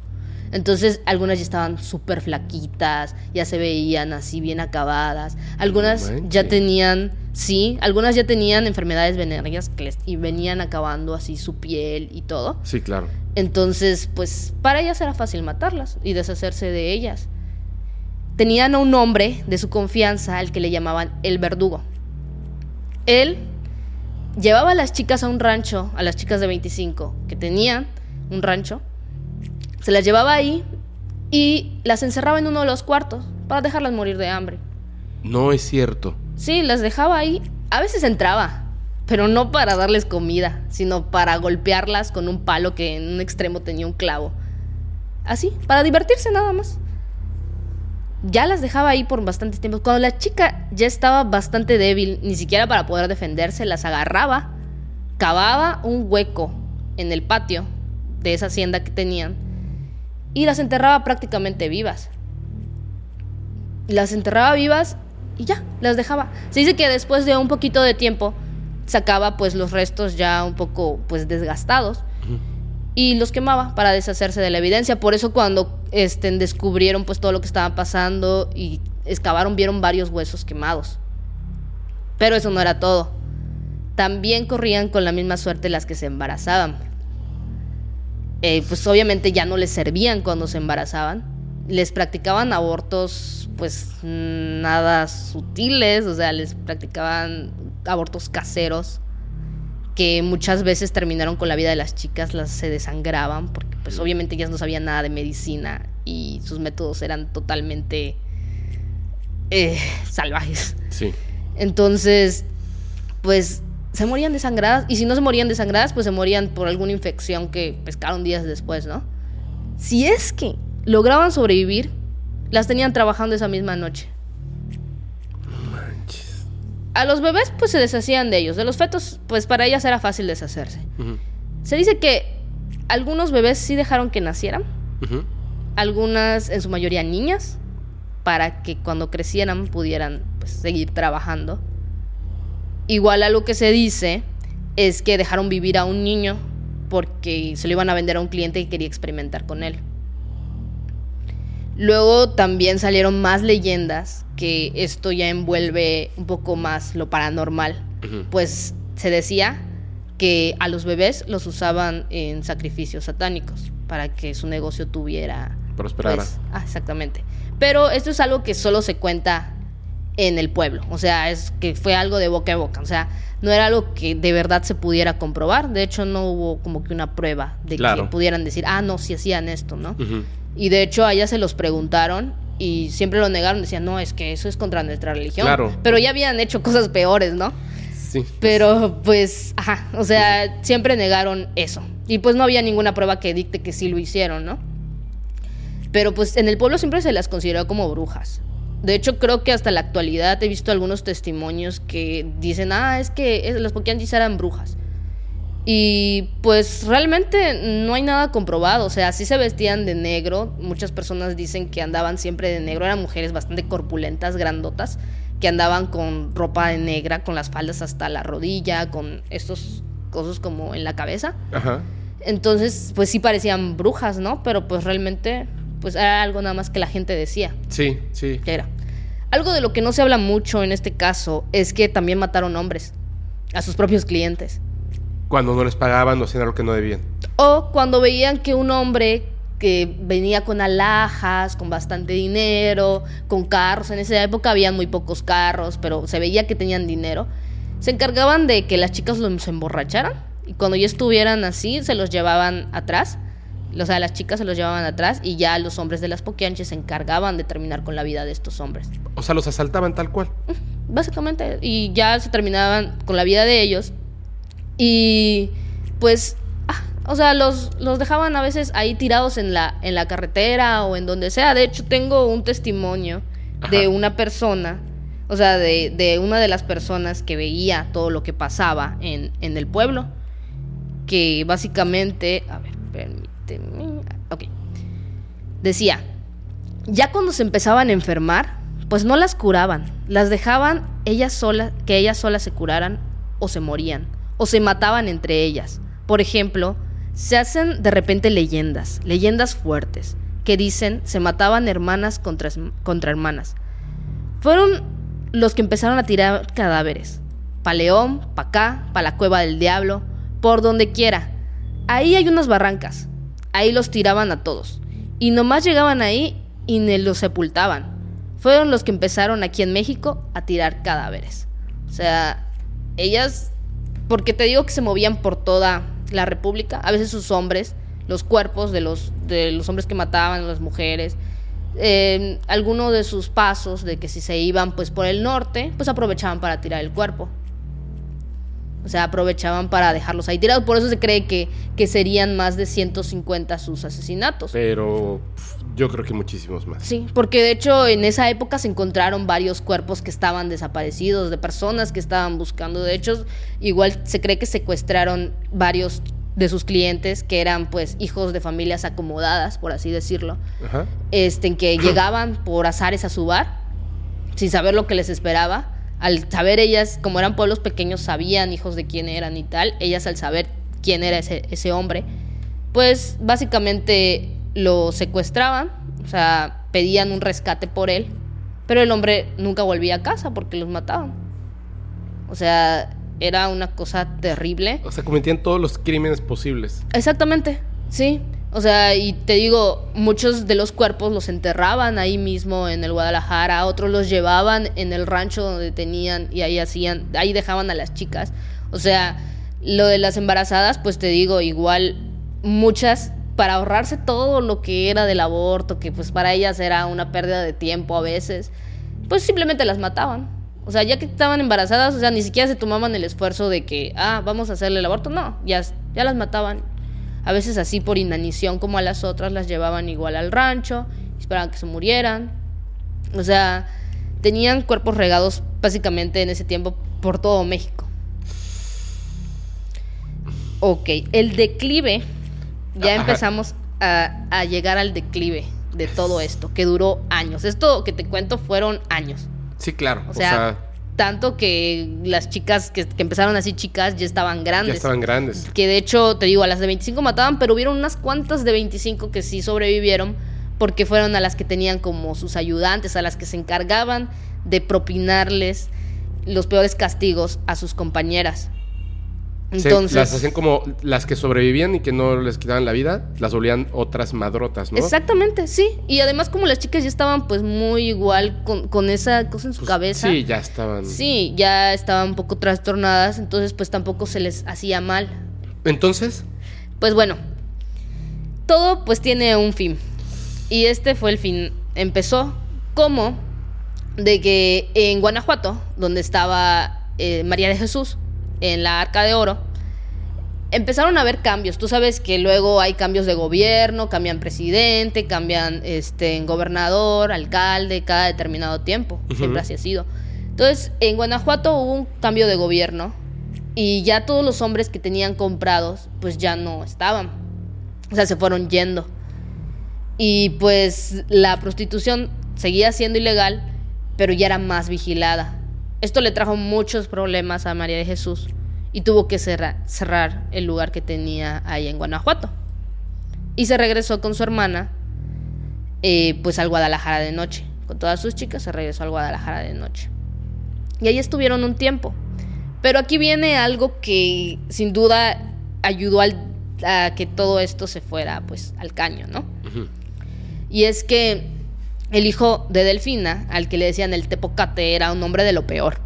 Entonces algunas ya estaban súper flaquitas, ya se veían así bien acabadas. Algunas ya tenían, sí, algunas ya tenían enfermedades venéreas que les, y venían acabando así su piel y todo. Sí, claro. Entonces, pues para ellas era fácil matarlas y deshacerse de ellas. Tenían a un hombre de su confianza al que le llamaban el verdugo. Él llevaba a las chicas a un rancho, a las chicas de 25 que tenían un rancho, se las llevaba ahí y las encerraba en uno de los cuartos para dejarlas morir de hambre. No es cierto. Sí, las dejaba ahí. A veces entraba, pero no para darles comida, sino para golpearlas con un palo que en un extremo tenía un clavo. Así, para divertirse nada más. Ya las dejaba ahí por bastante tiempo. Cuando la chica ya estaba bastante débil, ni siquiera para poder defenderse, las agarraba, cavaba un hueco en el patio de esa hacienda que tenían y las enterraba prácticamente vivas. Las enterraba vivas y ya, las dejaba. Se dice que después de un poquito de tiempo sacaba pues los restos ya un poco pues desgastados y los quemaba para deshacerse de la evidencia. Por eso cuando este, descubrieron pues todo lo que estaba pasando y excavaron vieron varios huesos quemados. Pero eso no era todo. También corrían con la misma suerte las que se embarazaban. Eh, pues obviamente ya no les servían cuando se embarazaban. Les practicaban abortos pues nada sutiles, o sea, les practicaban abortos caseros que muchas veces terminaron con la vida de las chicas, las se desangraban, porque pues obviamente ellas no sabían nada de medicina y sus métodos eran totalmente eh, salvajes. Sí. Entonces, pues se morían desangradas. Y si no se morían desangradas, pues se morían por alguna infección que pescaron días después, ¿no? Si es que lograban sobrevivir, las tenían trabajando esa misma noche. A los bebés, pues se deshacían de ellos. De los fetos, pues para ellas era fácil deshacerse. Se dice que algunos bebés sí dejaron que nacieran. Algunas, en su mayoría, niñas. Para que cuando crecieran pudieran pues, seguir trabajando. Igual algo que se dice es que dejaron vivir a un niño porque se lo iban a vender a un cliente que quería experimentar con él. Luego también salieron más leyendas que esto ya envuelve un poco más lo paranormal. Pues se decía que a los bebés los usaban en sacrificios satánicos para que su negocio tuviera... Prosperara. Pues, ah, exactamente. Pero esto es algo que solo se cuenta en el pueblo. O sea, es que fue algo de boca a boca. O sea, no era algo que de verdad se pudiera comprobar. De hecho, no hubo como que una prueba de que pudieran decir, ah, no, si hacían esto, ¿no? Y de hecho, a ella se los preguntaron y siempre lo negaron. Decían, no, es que eso es contra nuestra religión. Claro. Pero ya habían hecho cosas peores, ¿no? Sí. Pero pues, ajá, o sea, siempre negaron eso. Y pues no había ninguna prueba que dicte que sí lo hicieron, ¿no? Pero pues en el pueblo siempre se las consideró como brujas. De hecho, creo que hasta la actualidad he visto algunos testimonios que dicen, ah, es que las Poquianchis eran brujas. Y pues realmente no hay nada comprobado, o sea, sí se vestían de negro, muchas personas dicen que andaban siempre de negro, eran mujeres bastante corpulentas, grandotas, que andaban con ropa de negra, con las faldas hasta la rodilla, con estos cosas como en la cabeza. Ajá. Entonces, pues sí parecían brujas, ¿no? Pero pues realmente, pues era algo nada más que la gente decía. Sí, sí. Que era. Algo de lo que no se habla mucho en este caso es que también mataron hombres a sus propios clientes. Cuando no les pagaban o hacían algo que no debían. O cuando veían que un hombre que venía con alhajas, con bastante dinero, con carros, en esa época habían muy pocos carros, pero se veía que tenían dinero, se encargaban de que las chicas los emborracharan y cuando ya estuvieran así se los llevaban atrás, o sea, las chicas se los llevaban atrás y ya los hombres de las poquianches se encargaban de terminar con la vida de estos hombres. O sea, los asaltaban tal cual. Básicamente, y ya se terminaban con la vida de ellos y pues, ah, o sea, los, los dejaban a veces ahí tirados en la, en la carretera o en donde sea. De hecho, tengo un testimonio de una persona, o sea, de, de, una de las personas que veía todo lo que pasaba en, en el pueblo. Que básicamente, a ver, ok. Decía, ya cuando se empezaban a enfermar, pues no las curaban, las dejaban ellas solas, que ellas solas se curaran o se morían o se mataban entre ellas. Por ejemplo, se hacen de repente leyendas, leyendas fuertes, que dicen se mataban hermanas contra, contra hermanas. Fueron los que empezaron a tirar cadáveres. Pa' León, pa' acá, pa' la cueva del diablo, por donde quiera. Ahí hay unas barrancas. Ahí los tiraban a todos. Y nomás llegaban ahí y los sepultaban. Fueron los que empezaron aquí en México a tirar cadáveres. O sea, ellas porque te digo que se movían por toda la República, a veces sus hombres, los cuerpos de los, de los hombres que mataban las mujeres, eh, algunos de sus pasos, de que si se iban pues por el norte, pues aprovechaban para tirar el cuerpo. O sea, aprovechaban para dejarlos ahí tirados. Por eso se cree que, que serían más de 150 sus asesinatos. Pero yo creo que muchísimos más. Sí, porque de hecho en esa época se encontraron varios cuerpos que estaban desaparecidos, de personas que estaban buscando. De hecho, igual se cree que secuestraron varios de sus clientes que eran pues hijos de familias acomodadas, por así decirlo. Ajá. Este, que llegaban por azares a su bar sin saber lo que les esperaba al saber ellas, como eran pueblos pequeños, sabían hijos de quién eran y tal, ellas al saber quién era ese, ese hombre, pues básicamente lo secuestraban, o sea, pedían un rescate por él, pero el hombre nunca volvía a casa porque los mataban. O sea, era una cosa terrible. O sea, cometían todos los crímenes posibles. Exactamente, sí. O sea, y te digo, muchos de los cuerpos los enterraban ahí mismo en el Guadalajara, otros los llevaban en el rancho donde tenían y ahí hacían, ahí dejaban a las chicas. O sea, lo de las embarazadas, pues te digo, igual muchas para ahorrarse todo lo que era del aborto, que pues para ellas era una pérdida de tiempo a veces, pues simplemente las mataban. O sea, ya que estaban embarazadas, o sea, ni siquiera se tomaban el esfuerzo de que, ah, vamos a hacerle el aborto, no, ya, ya las mataban a veces así por inanición como a las otras las llevaban igual al rancho, esperaban que se murieran. O sea, tenían cuerpos regados básicamente en ese tiempo por todo México. Ok, el declive, ya empezamos a, a llegar al declive de todo esto, que duró años. Esto que te cuento fueron años. Sí, claro. O sea, tanto que las chicas que, empezaron así chicas ya estaban grandes. Ya estaban grandes. Que de hecho, te digo, a las de 25 mataban, pero hubieron unas cuantas de 25 que sí sobrevivieron porque fueron a las que tenían como sus ayudantes, a las que se encargaban de propinarles los peores castigos a sus compañeras. Entonces, las hacían como las que sobrevivían y que no les quitaban la vida, las volvían otras madrotas, ¿no? Exactamente, sí. Y además como las chicas ya estaban pues muy igual con, esa cosa en su pues, cabeza. Sí, ya estaban. Sí, ya estaban un poco trastornadas, entonces pues tampoco se les hacía mal. Entonces. Pues bueno, todo pues tiene un fin. Y este fue el fin. Empezó como de que en Guanajuato, donde estaba eh, María de Jesús, en la Arca de Oro, empezaron a haber cambios. Tú sabes que luego hay cambios de gobierno, cambian presidente, cambian este gobernador, alcalde, cada determinado tiempo. Siempre así ha sido. Entonces, en Guanajuato hubo un cambio de gobierno Y ya todos los hombres que tenían comprados, pues ya no estaban. O sea, se fueron yendo. Y pues la prostitución seguía siendo ilegal, pero ya era más vigilada. Esto le trajo muchos problemas a María de Jesús y tuvo que cerrar, cerrar el lugar que tenía ahí en Guanajuato. Y se regresó con su hermana, eh, pues al Guadalajara de noche. Con todas sus chicas se regresó al Guadalajara de noche. Y ahí estuvieron un tiempo. Pero aquí viene algo que sin duda ayudó a que todo esto se fuera pues al caño, ¿no? Y es que el hijo de Delfina, al que le decían el Tepocate, era un hombre de lo peor.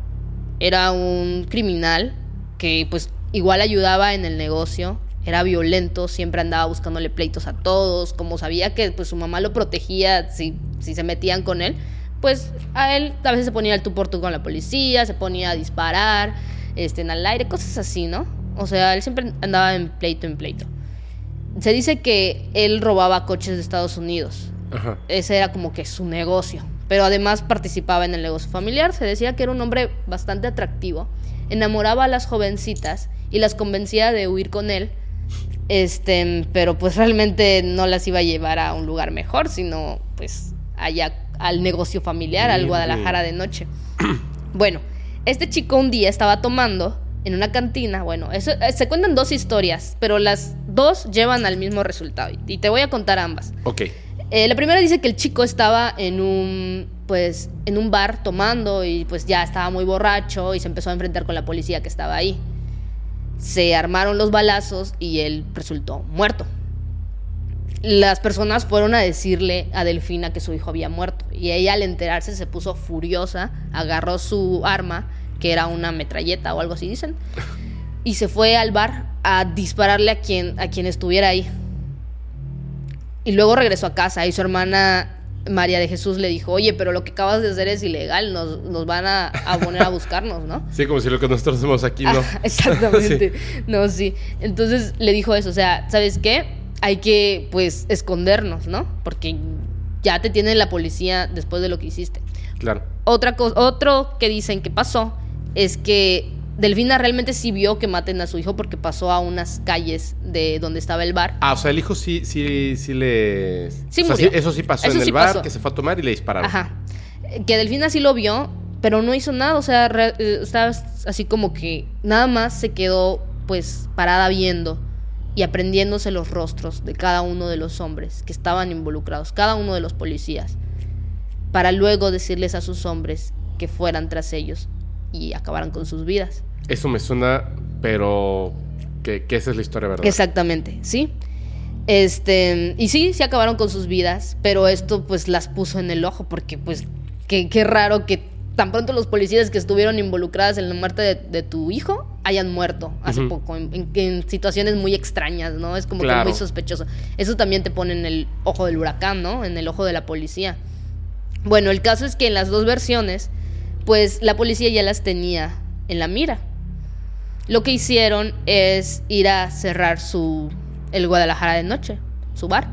Era un criminal que pues igual ayudaba en el negocio, era violento, siempre andaba buscándole pleitos a todos, como sabía que pues su mamá lo protegía si, si se metían con él, pues a él a veces se ponía el tú por tú con la policía, se ponía a disparar, este, en el aire, cosas así, ¿no? O sea, él siempre andaba en pleito en pleito. Se dice que él robaba coches de Estados Unidos. Ese era como que su negocio. Pero además participaba en el negocio familiar. Se decía que era un hombre bastante atractivo. Enamoraba a las jovencitas y las convencía de huir con él. Este, pero pues realmente no las iba a llevar a un lugar mejor, sino pues allá al negocio familiar, al Guadalajara de noche. Bueno, este chico un día estaba tomando en una cantina. Bueno, eso, eh, se cuentan dos historias, pero las dos llevan al mismo resultado. Y te voy a contar ambas. Ok. Eh, la primera dice que el chico estaba en un, pues, en un bar tomando y pues ya estaba muy borracho y se empezó a enfrentar con la policía que estaba ahí. Se armaron los balazos y él resultó muerto. Las personas fueron a decirle a Delfina que su hijo había muerto y ella al enterarse se puso furiosa, agarró su arma, que era una metralleta o algo así dicen, y se fue al bar a dispararle a quien, a quien estuviera ahí. Y luego regresó a casa y su hermana María de Jesús le dijo, oye, pero lo que acabas de hacer es ilegal, nos, van a, poner a buscarnos, ¿no? Sí, como si lo que nosotros hacemos aquí, ¿no? exactamente. No, sí. Entonces le dijo eso, o sea, ¿sabes qué? Hay que, pues, escondernos, ¿no? Porque ya te tiene la policía después de lo que hiciste. Claro. Otra cosa, otro que dicen que pasó es que Delfina realmente sí vio que maten a su hijo porque pasó a unas calles de donde estaba el bar. Ah, o sea, el hijo sí, sí, sí le. Sí, eso sí pasó en el bar, que se fue a tomar y le dispararon. Ajá. Que Delfina sí lo vio, pero no hizo nada. O sea, eh, estaba así como que nada más se quedó, pues, parada viendo y aprendiéndose los rostros de cada uno de los hombres que estaban involucrados, cada uno de los policías, para luego decirles a sus hombres que fueran tras ellos y acabaran con sus vidas. Eso me suena, pero que, esa es la historia, ¿verdad? Exactamente, sí. Este, y sí, se acabaron con sus vidas, pero esto pues las puso en el ojo, porque pues qué, raro que tan pronto los policías que estuvieron involucrados en la muerte de, tu hijo hayan muerto hace poco, en, situaciones muy extrañas, ¿no? Es como que muy sospechoso. Eso también te pone en el ojo del huracán, ¿no? En el ojo de la policía. Bueno, el caso es que en las dos versiones pues la policía ya las tenía en la mira. Lo que hicieron es ir a cerrar su el Guadalajara de noche, su bar.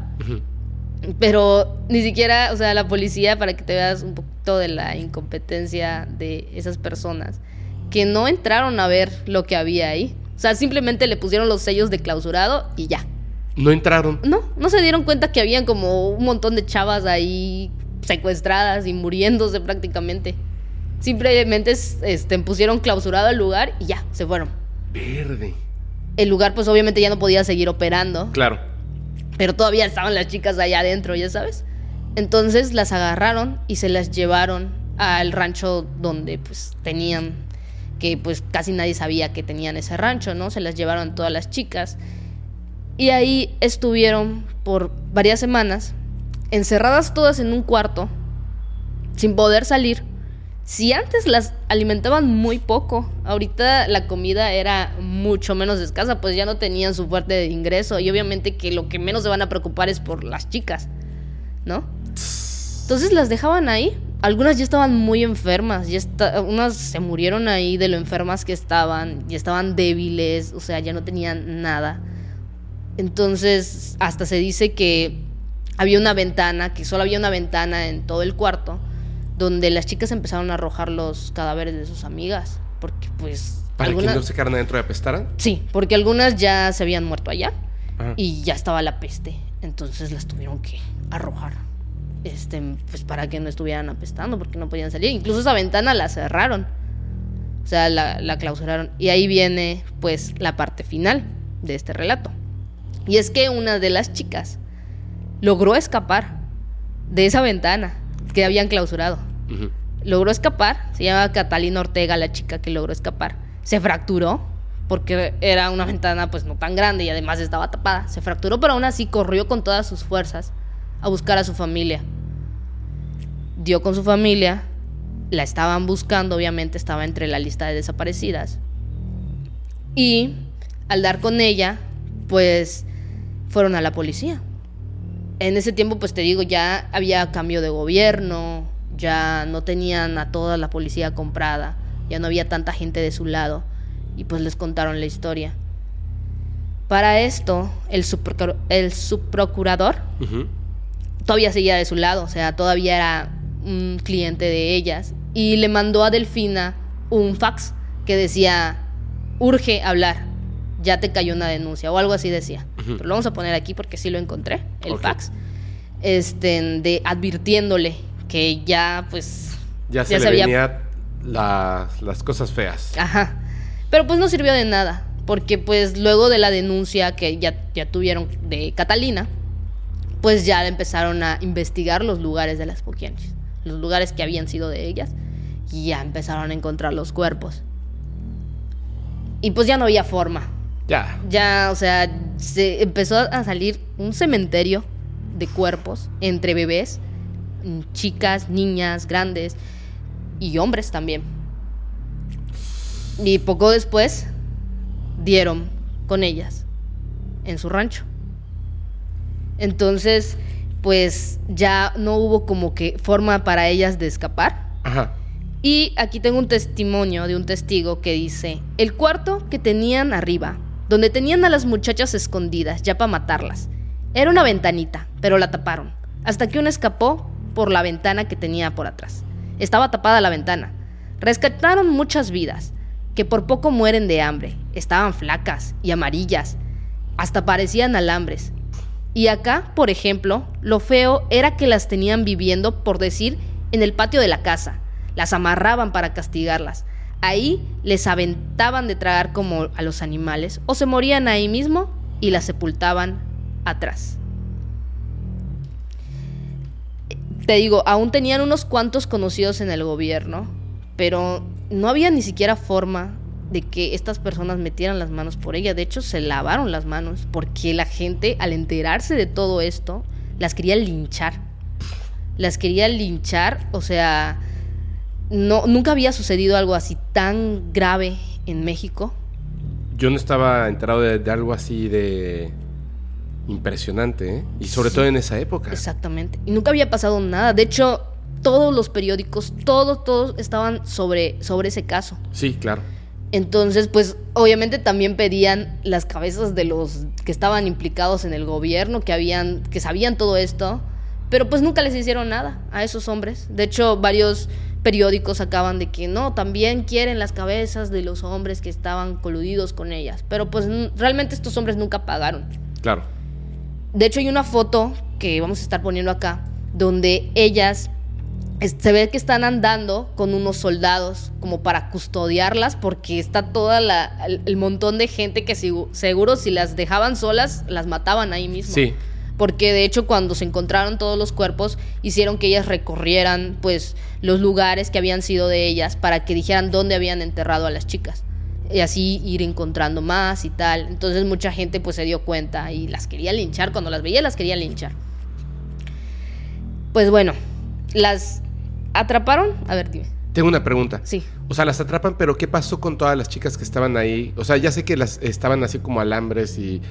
Pero ni siquiera, o sea, la policía, para que te veas un poquito de la incompetencia de esas personas, que no entraron a ver lo que había ahí. O sea, simplemente le pusieron los sellos de clausurado y ya. ¿No entraron? No, no se dieron cuenta que habían como un montón de chavas ahí secuestradas y muriéndose prácticamente. Simplemente este, pusieron clausurado el lugar y ya, se fueron. Verde. El lugar, pues obviamente ya no podía seguir operando. Claro. Pero todavía estaban las chicas allá adentro, ya sabes. Entonces las agarraron y se las llevaron al rancho donde pues tenían, que pues casi nadie sabía que tenían ese rancho, ¿no? Se las llevaron todas las chicas. Y ahí estuvieron por varias semanas, encerradas todas en un cuarto, sin poder salir si antes las alimentaban muy poco, ahorita la comida era mucho menos escasa, pues ya no tenían su fuerte de ingreso y obviamente que lo que menos se van a preocupar es por las chicas, ¿no? Entonces las dejaban ahí. Algunas ya estaban muy enfermas, ya unas se murieron ahí de lo enfermas que estaban, ya estaban débiles, o sea, ya no tenían nada. Entonces, hasta se dice que había una ventana, que solo había una ventana en todo el cuarto donde las chicas empezaron a arrojar los cadáveres de sus amigas, porque pues ¿Para que no se quedaran adentro y apestaran? Sí, porque algunas ya se habían muerto allá y ya estaba la peste. Entonces las tuvieron que arrojar. Este, pues para que no estuvieran apestando, porque no podían salir. Incluso esa ventana la cerraron. O sea, la, la clausuraron. Y ahí viene, pues, la parte final de este relato. Y es que una de las chicas logró escapar de esa ventana que habían clausurado. Logró escapar, se llama Catalina Ortega la chica que logró escapar se fracturó porque era una ventana pues no tan grande y además estaba tapada. Se fracturó, pero aún así corrió con todas sus fuerzas a buscar a su familia. Dio con su familia, la estaban buscando, obviamente estaba entre la lista de desaparecidas. Y al dar con ella, pues fueron a la policía. En ese tiempo, pues te digo, ya había cambio de gobierno, ya no tenían a toda la policía comprada ya no había tanta gente de su lado y pues les contaron la historia. Para esto, el, el subprocurador todavía seguía de su lado, o sea, todavía era un cliente de ellas y le mandó a Delfina un fax que decía, urge hablar, ya te cayó una denuncia o algo así decía. Pero lo vamos a poner aquí porque sí lo encontré, el fax, este, de advirtiéndole que ya pues... Ya se, le había las cosas feas. Ajá. Pero pues no sirvió de nada, porque pues luego de la denuncia que ya, ya tuvieron de Catalina, pues ya empezaron a investigar los lugares de las Poquianchis, los lugares que habían sido de ellas, y ya empezaron a encontrar los cuerpos. Y pues ya no había forma. Ya. Ya, o sea, se empezó a salir un cementerio de cuerpos entre bebés, chicas, niñas, grandes y hombres también. Y poco después dieron con ellas en su rancho. Entonces, pues ya no hubo como que forma para ellas de escapar. Ajá. Y aquí tengo un testimonio de un testigo que dice, el cuarto que tenían arriba, donde tenían a las muchachas escondidas ya para matarlas, era una ventanita, pero la taparon, hasta que una escapó por la ventana que tenía por atrás. Estaba tapada la ventana. Rescataron muchas vidas, que por poco mueren de hambre. Estaban flacas y amarillas. Hasta parecían alambres. Y acá, por ejemplo, lo feo era que las tenían viviendo, por decir, en el patio de la casa. Las amarraban para castigarlas. Ahí les aventaban de tragar como a los animales o se morían ahí mismo y las sepultaban atrás. Te digo, aún tenían unos cuantos conocidos en el gobierno, pero no había ni siquiera forma de que estas personas metieran las manos por ella. De hecho, se lavaron las manos porque la gente, al enterarse de todo esto, las quería linchar. Las quería linchar, o sea, no, nunca había sucedido algo así tan grave en México. Yo no estaba enterado de algo así de Impresionante, ¿eh? Y sobre todo en esa época. Exactamente. Y nunca había pasado nada. De hecho, todos los periódicos, todos, todos estaban sobre, sobre ese caso. Sí, claro. Entonces, pues obviamente también pedían las cabezas de los que estaban implicados en el gobierno, que habían, que sabían todo esto, pero pues nunca les hicieron nada a esos hombres. De hecho, varios periódicos acaban de que no, también quieren las cabezas de los hombres que estaban coludidos con ellas. Pero pues realmente estos hombres nunca pagaron. Claro. De hecho, hay una foto que vamos a estar poniendo acá, donde ellas se ve que están andando con unos soldados como para custodiarlas porque está toda el, montón de gente que seguro si las dejaban solas las mataban ahí mismo. Sí. Porque de hecho cuando se encontraron todos los cuerpos hicieron que ellas recorrieran pues los lugares que habían sido de ellas para que dijeran dónde habían enterrado a las chicas y así ir encontrando más y tal. Entonces mucha gente pues se dio cuenta y las quería linchar, cuando las veía las quería linchar. Pues bueno, las atraparon, a ver, dime. Tengo una pregunta. Sí. O sea, las atrapan, pero ¿qué pasó con todas las chicas que estaban ahí? O sea, ya sé que las estaban así como alambres y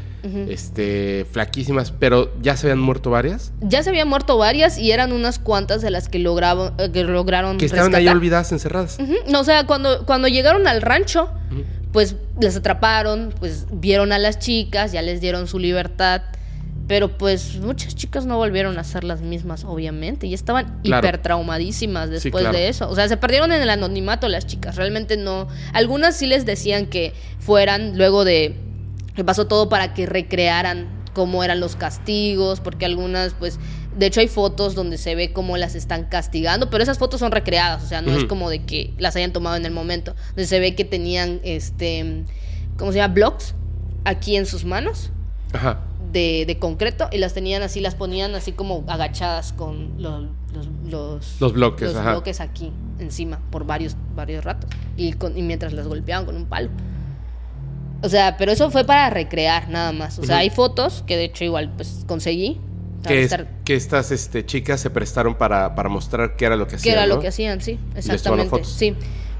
este flaquísimas, pero ya se habían muerto varias. Ya se habían muerto varias y eran unas cuantas de las que lograron eh, que lograron que estaban ahí olvidadas, encerradas. No, o sea, cuando cuando llegaron al rancho, pues las atraparon, pues vieron a las chicas, ya les dieron su libertad Pero pues muchas chicas no volvieron a ser las mismas, obviamente, y estaban hiper traumadísimas después de eso. O sea, se perdieron en el anonimato las chicas, realmente no. Algunas sí les decían que fueran luego de que pasó todo para que recrearan cómo eran los castigos, porque algunas pues de hecho hay fotos donde se ve cómo las están castigando, pero esas fotos son recreadas, o sea, no es como de que las hayan tomado en el momento, donde se ve que tenían este ¿cómo se llama? blocks aquí en sus manos. Ajá de, concreto y las tenían así, las ponían así como agachadas con los, los, bloques, los bloques aquí encima por varios, varios ratos y, con, y mientras las golpeaban con un palo. O sea, pero eso fue para recrear nada más. O sea, hay fotos que de hecho igual pues conseguí. Que, que estas este, chicas se prestaron para, para mostrar qué era lo que hacían. Qué era lo que hacían, sí, exactamente. Sí.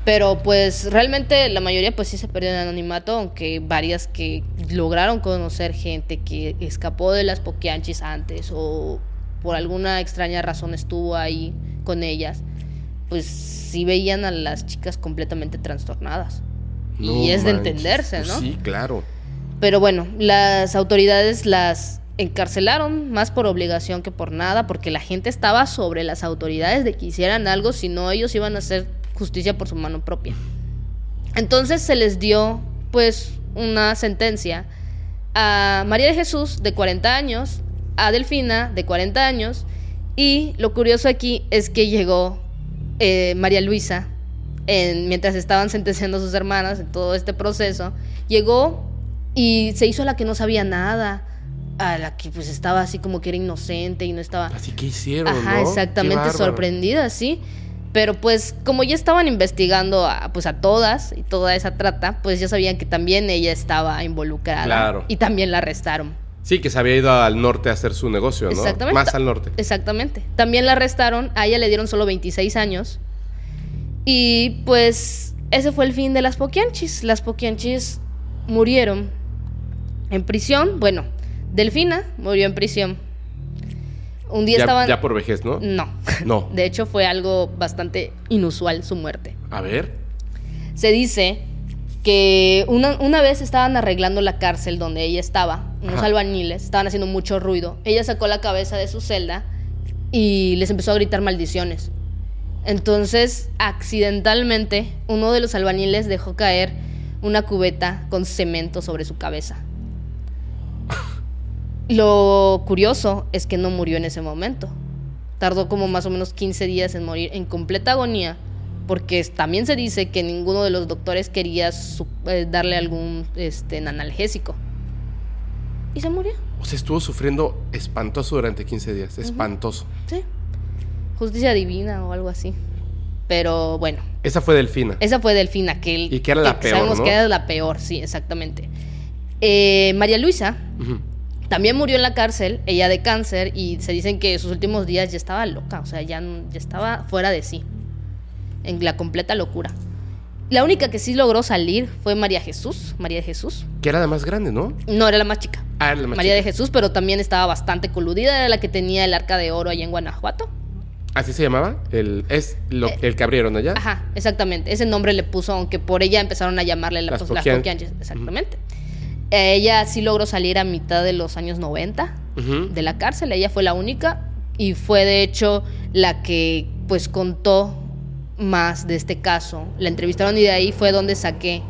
Pero pues realmente la mayoría pues sí se perdió en anonimato, aunque varias que lograron conocer gente que escapó de las poquianchis antes o por alguna extraña razón estuvo ahí con ellas, pues sí veían a las chicas completamente trastornadas. y es de entenderse, pues ¿no? sí, claro. Pero bueno, las autoridades las encarcelaron más por obligación que por nada, porque la gente estaba sobre las autoridades de que hicieran algo, si no ellos iban a ser justicia por su mano propia. Entonces se les dio pues una sentencia a María de Jesús de 40 años, a Delfina de 40 años y lo curioso aquí es que llegó eh, María Luisa en, mientras estaban sentenciando a sus hermanas en todo este proceso, llegó y se hizo la que no sabía nada, a la que pues estaba así como que era inocente y no estaba... Así que hicieron. Ajá, exactamente, sorprendida, sí. Pero pues como ya estaban investigando a, pues a todas y toda esa trata, pues ya sabían que también ella estaba involucrada. Claro. Y también la arrestaron. Sí, que se había ido al norte a hacer su negocio, ¿no? Exactamente. Más al norte. Exactamente. También la arrestaron, a ella le dieron solo 26 años. Y pues ese fue el fin de las Poquianchis. Las Poquianchis murieron en prisión. Bueno, Delfina murió en prisión un día ya, estaban... Ya por vejez, ¿no? No. No. De hecho, fue algo bastante inusual su muerte. A ver. Se dice que una, una vez estaban arreglando la cárcel donde ella estaba, unos albañiles, estaban haciendo mucho ruido. Ella sacó la cabeza de su celda y les empezó a gritar maldiciones. Entonces, accidentalmente, uno de los albañiles dejó caer una cubeta con cemento sobre su cabeza. Lo curioso es que no murió en ese momento. Tardó como más o menos 15 días en morir en completa agonía, porque también se dice que ninguno de los doctores quería eh, darle algún este, analgésico. Y se murió. O sea, estuvo sufriendo espantoso durante 15 días, espantoso. Sí. Justicia divina o algo así. Pero bueno. Esa fue Delfina. Esa fue Delfina, que, y que era la peor. Sabemos que era la peor, sí, exactamente. Eh, María Luisa también murió en la cárcel, ella de cáncer, y se dicen que sus últimos días ya estaba loca, o sea, ya, ya estaba fuera de sí, en la completa locura. La única que sí logró salir fue María Jesús, María de Jesús. Que era la más grande, ¿no? No, era la más chica. Ah, era la más María de Jesús, pero también estaba bastante coludida, era la que tenía el arca de oro allá en Guanajuato. ¿Así se llamaba? El, es lo, eh, el que abrieron allá. Ajá, exactamente. Ese nombre le puso, aunque por ella empezaron a llamarle la, las, pues, Exactamente. Ella sí logró salir a mitad de los años 90 de la cárcel. Ella fue la única y fue de hecho la que pues contó más de este caso. La entrevistaron y de ahí fue donde saqué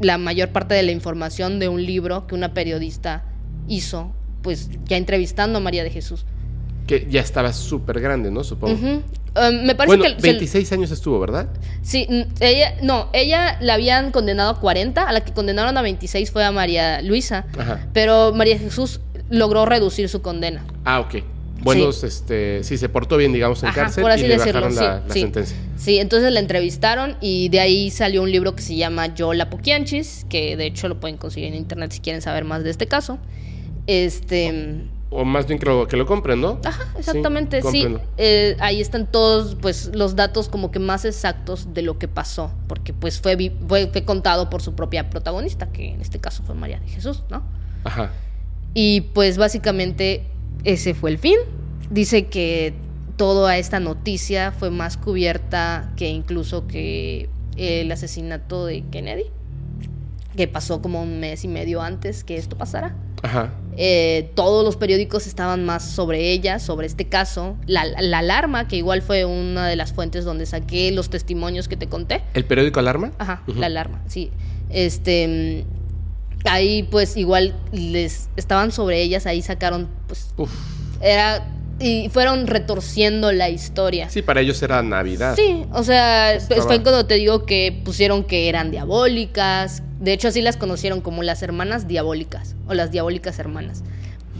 la mayor parte de la información de un libro que una periodista hizo, pues ya entrevistando a María de Jesús. Que ya estaba súper grande, ¿no? Supongo. Um, me parece que 26 años estuvo, ¿verdad? Sí, ella, no, ella la habían condenado a 40, a la que condenaron a 26 fue a María Luisa, pero María Jesús logró reducir su condena. Ah, ok. Bueno, sí. este, sí, se portó bien, digamos, en cárcel por así y le decirlo, la, sí, sentencia. Sí, entonces la entrevistaron y de ahí salió un libro que se llama Yo la Poquianchis, que de hecho lo pueden conseguir en internet si quieren saber más de este caso. Este o más bien que lo, que lo compren, ¿no? Ajá, exactamente, sí. Eh, ahí están todos pues los datos como que más exactos de lo que pasó, porque pues fue, fue, contado por su propia protagonista, que en este caso fue María de Jesús, ¿no? Ajá. Y pues básicamente ese fue el fin. Dice que toda esta noticia fue más cubierta que incluso que el asesinato de Kennedy. que pasó como un mes y medio antes que esto pasara. Ajá. Eh, todos los periódicos estaban más sobre ella, sobre este caso. La, la, alarma, que igual fue una de las fuentes donde saqué los testimonios que te conté. ¿El periódico Alarma? Ajá, la alarma, sí. Este. Ahí, pues, igual les estaban sobre ellas, ahí sacaron, pues. Uf. Era y fueron retorciendo la historia. Sí, para ellos era Navidad. Sí, o sea, fue cuando te digo que pusieron que eran diabólicas. De hecho, así las conocieron como las hermanas diabólicas o las diabólicas hermanas.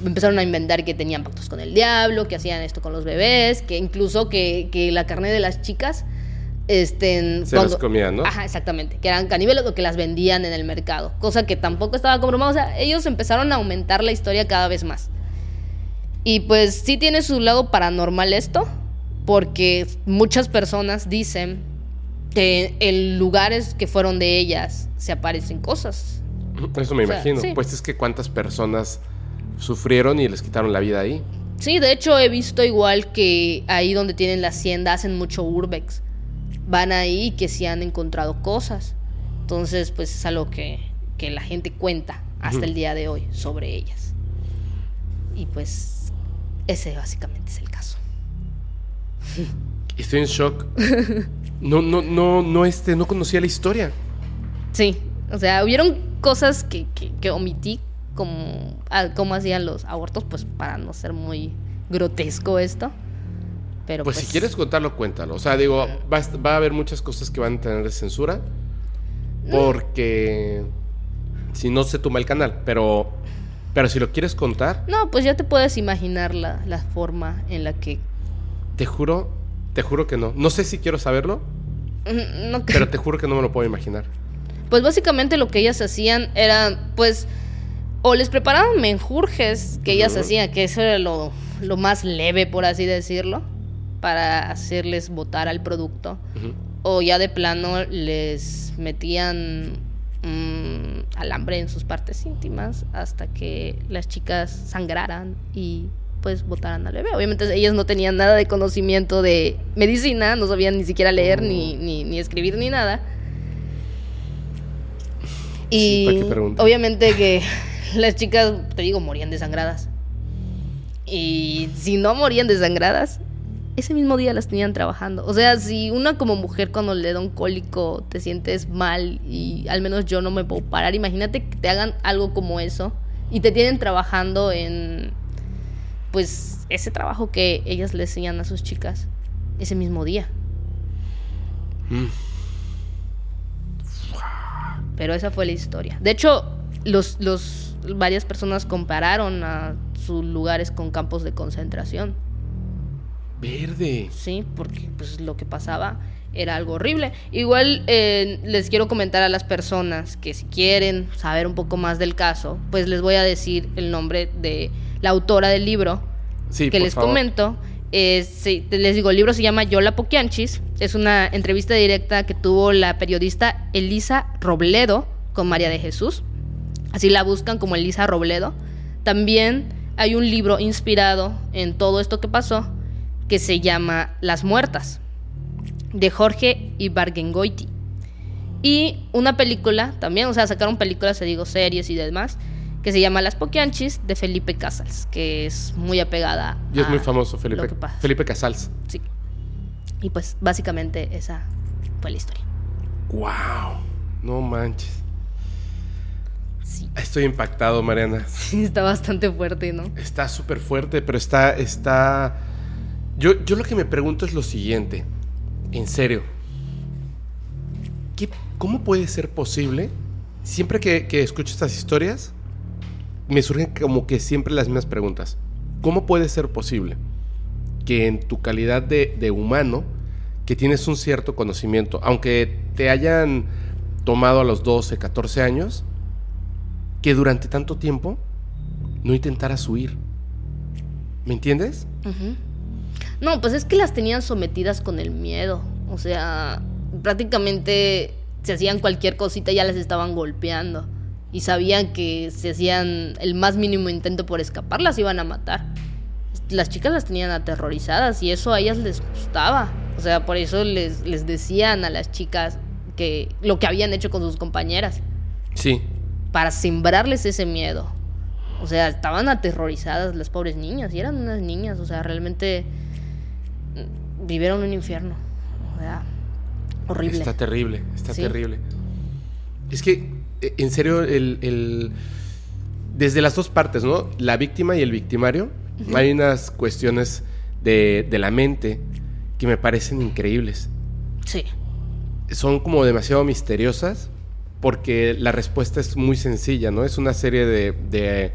Empezaron a inventar que tenían pactos con el diablo, que hacían esto con los bebés, que incluso que, que la carne de las chicas este, se las comían, ¿no? Ajá, exactamente, que eran caníbales o que las vendían en el mercado, cosa que tampoco estaba comprobada. O sea, ellos empezaron a aumentar la historia cada vez más. Y pues sí tiene su lado paranormal esto, porque muchas personas dicen que en lugares que fueron de ellas se aparecen cosas. Eso me imagino. Pues es que cuántas personas sufrieron y les quitaron la vida ahí. Sí, de hecho he visto igual que ahí donde tienen la hacienda hacen mucho urbex. Van ahí que sí han encontrado cosas. Entonces, pues es algo que, que la gente cuenta hasta el día de hoy sobre ellas. Y pues ese básicamente es el caso. Estoy en shock. No, no, no, no, este, no conocía la historia. Sí, o sea, hubieron cosas que, que, omití, como cómo hacían los abortos, pues para no ser muy grotesco esto. Pero pues, si pues quieres contarlo, cuéntalo. O sea, digo, va, va, a haber muchas cosas que van a tener censura. Porque si no se toma el canal. Pero pero si lo quieres contar. No, pues ya te puedes imaginar la, la forma en la que. Te juro, te juro que no. No sé si quiero saberlo. Mm, no, pero te juro que no me lo puedo imaginar. Pues básicamente lo que ellas hacían era, pues, o les preparaban menjurjes que ellas hacían, que eso era lo, lo, más leve, por así decirlo, para hacerles votar al producto. O ya de plano les metían alambre en sus partes íntimas hasta que las chicas sangraran y pues botaran al bebé. Obviamente ellas no tenían nada de conocimiento de medicina, no sabían ni siquiera leer ni, ni, escribir ni nada. Y obviamente que las chicas, te digo, morían desangradas. Y si no morían desangradas, ese mismo día las tenían trabajando. O sea, si una como mujer cuando le da un cólico te sientes mal y al menos yo no me puedo parar, imagínate que te hagan algo como eso y te tienen trabajando en pues ese trabajo que ellas le enseñan a sus chicas ese mismo día. Mm. Pero esa fue la historia. De hecho, los, los varias personas compararon a sus lugares con campos de concentración. Verde. Sí, porque pues lo que pasaba era algo horrible. Igual eh, les quiero comentar a las personas que si quieren saber un poco más del caso, pues les voy a decir el nombre de la autora del libro que les comento. les digo, el libro se llama Yola Poquianchis. Es una entrevista directa que tuvo la periodista Elisa Robledo con María de Jesús. Así la buscan como Elisa Robledo. También hay un libro inspirado en todo esto que pasó que se llama Las Muertas, de Jorge Ibargengoiti. Y una película también, o sea, sacaron películas, se digo, series y demás, que se llama Las Poquianchis de Felipe Casals, que es muy apegada. Y es muy famoso, Felipe, Felipe Casals. Sí. Y pues básicamente esa fue la historia. ¡Wow! No manches. Sí. Estoy impactado, Mariana. Sí, está bastante fuerte, ¿no? Está súper fuerte, pero está, está yo, lo que me pregunto es lo siguiente, en serio, ¿cómo puede ser posible? Siempre que, escucho estas historias, me surgen como que siempre las mismas preguntas. ¿Cómo puede ser posible que en tu calidad de, de humano, que tienes un cierto conocimiento, aunque te hayan tomado a los 12, 14 años, que durante tanto tiempo no intentaras huir? ¿Me entiendes? No, pues es que las tenían sometidas con el miedo. O sea, prácticamente se hacían cualquier cosita y ya las estaban golpeando. Y sabían que si hacían el más mínimo intento por escapar, las iban a matar. Las chicas las tenían aterrorizadas y eso a ellas les gustaba. O sea, por eso les, les decían a las chicas que lo que habían hecho con sus compañeras. Sí. Para sembrarles ese miedo. O sea, estaban aterrorizadas las pobres niñas y eran unas niñas, o sea, realmente vivieron un infierno. O sea, horrible. Está terrible, está terrible. Es que, e, en serio, el, desde las dos partes, ¿no? La víctima y el victimario, hay unas cuestiones de, de la mente que me parecen increíbles. Sí. Son como demasiado misteriosas porque la respuesta es muy sencilla, ¿no? Es una serie de,